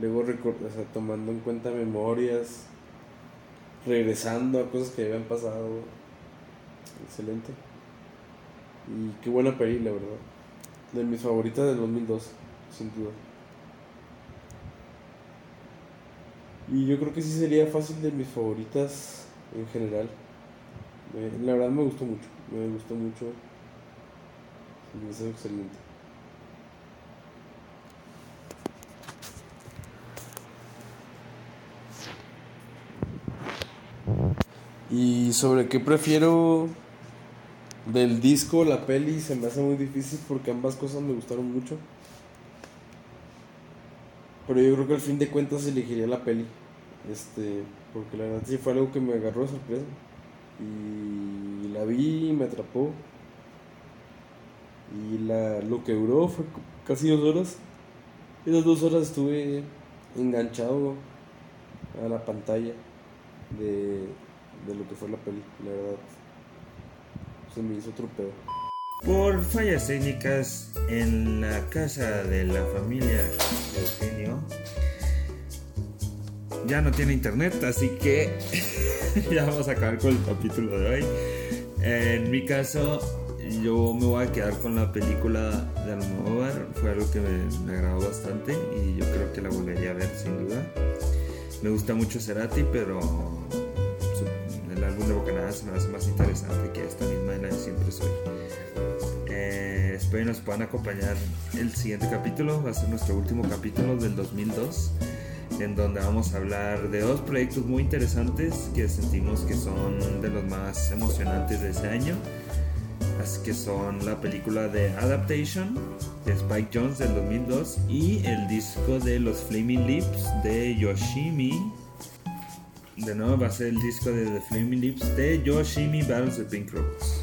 luego o tomando en cuenta memorias, regresando a cosas que habían pasado. Excelente. Y qué buena peli, la verdad. De mis favoritas del 2002, sin duda. Y yo creo que sí sería fácil de mis favoritas en general. la verdad me gustó mucho, me gustó mucho. Me hizo excelente. Y sobre qué prefiero del disco, la peli, se me hace muy difícil porque ambas cosas me gustaron mucho. Pero yo creo que al fin de cuentas elegiría la peli. Este, porque la verdad sí fue algo que me agarró de sorpresa. Y la vi y me atrapó. Y la, lo que duró fue casi dos horas. Y las dos horas estuve enganchado a la pantalla de, de lo que fue la peli, la verdad. Se me hizo otro pedo. Por fallas técnicas en la casa de la familia Eugenio, ya no tiene internet, así que ya vamos a acabar con el capítulo de hoy. En mi caso, yo me voy a quedar con la película de Almodóvar, fue algo que me, me bastante y yo creo que la volvería a ver sin duda. Me gusta mucho Cerati, pero de Bocanada se me hace más interesante que esta misma de la de Siempre Soy. Eh, espero que nos puedan acompañar el siguiente capítulo, va a ser nuestro último capítulo del 2002, en donde vamos a hablar de dos proyectos muy interesantes que sentimos que son de los más emocionantes de ese año. Así que son la película de Adaptation de Spike Jones del 2002 y el disco de los Flaming Lips de Yoshimi de nuevo va a ser el disco de The Flaming Lips de Yoshimi Battles the Pink Rocks.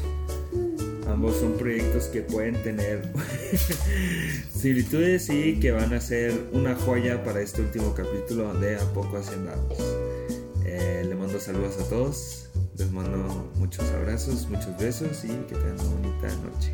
Ambos son proyectos que pueden tener similitudes y que van a ser una joya para este último capítulo de A Poco Haciendados. Eh, le mando saludos a todos, les mando muchos abrazos, muchos besos y que tengan una bonita noche.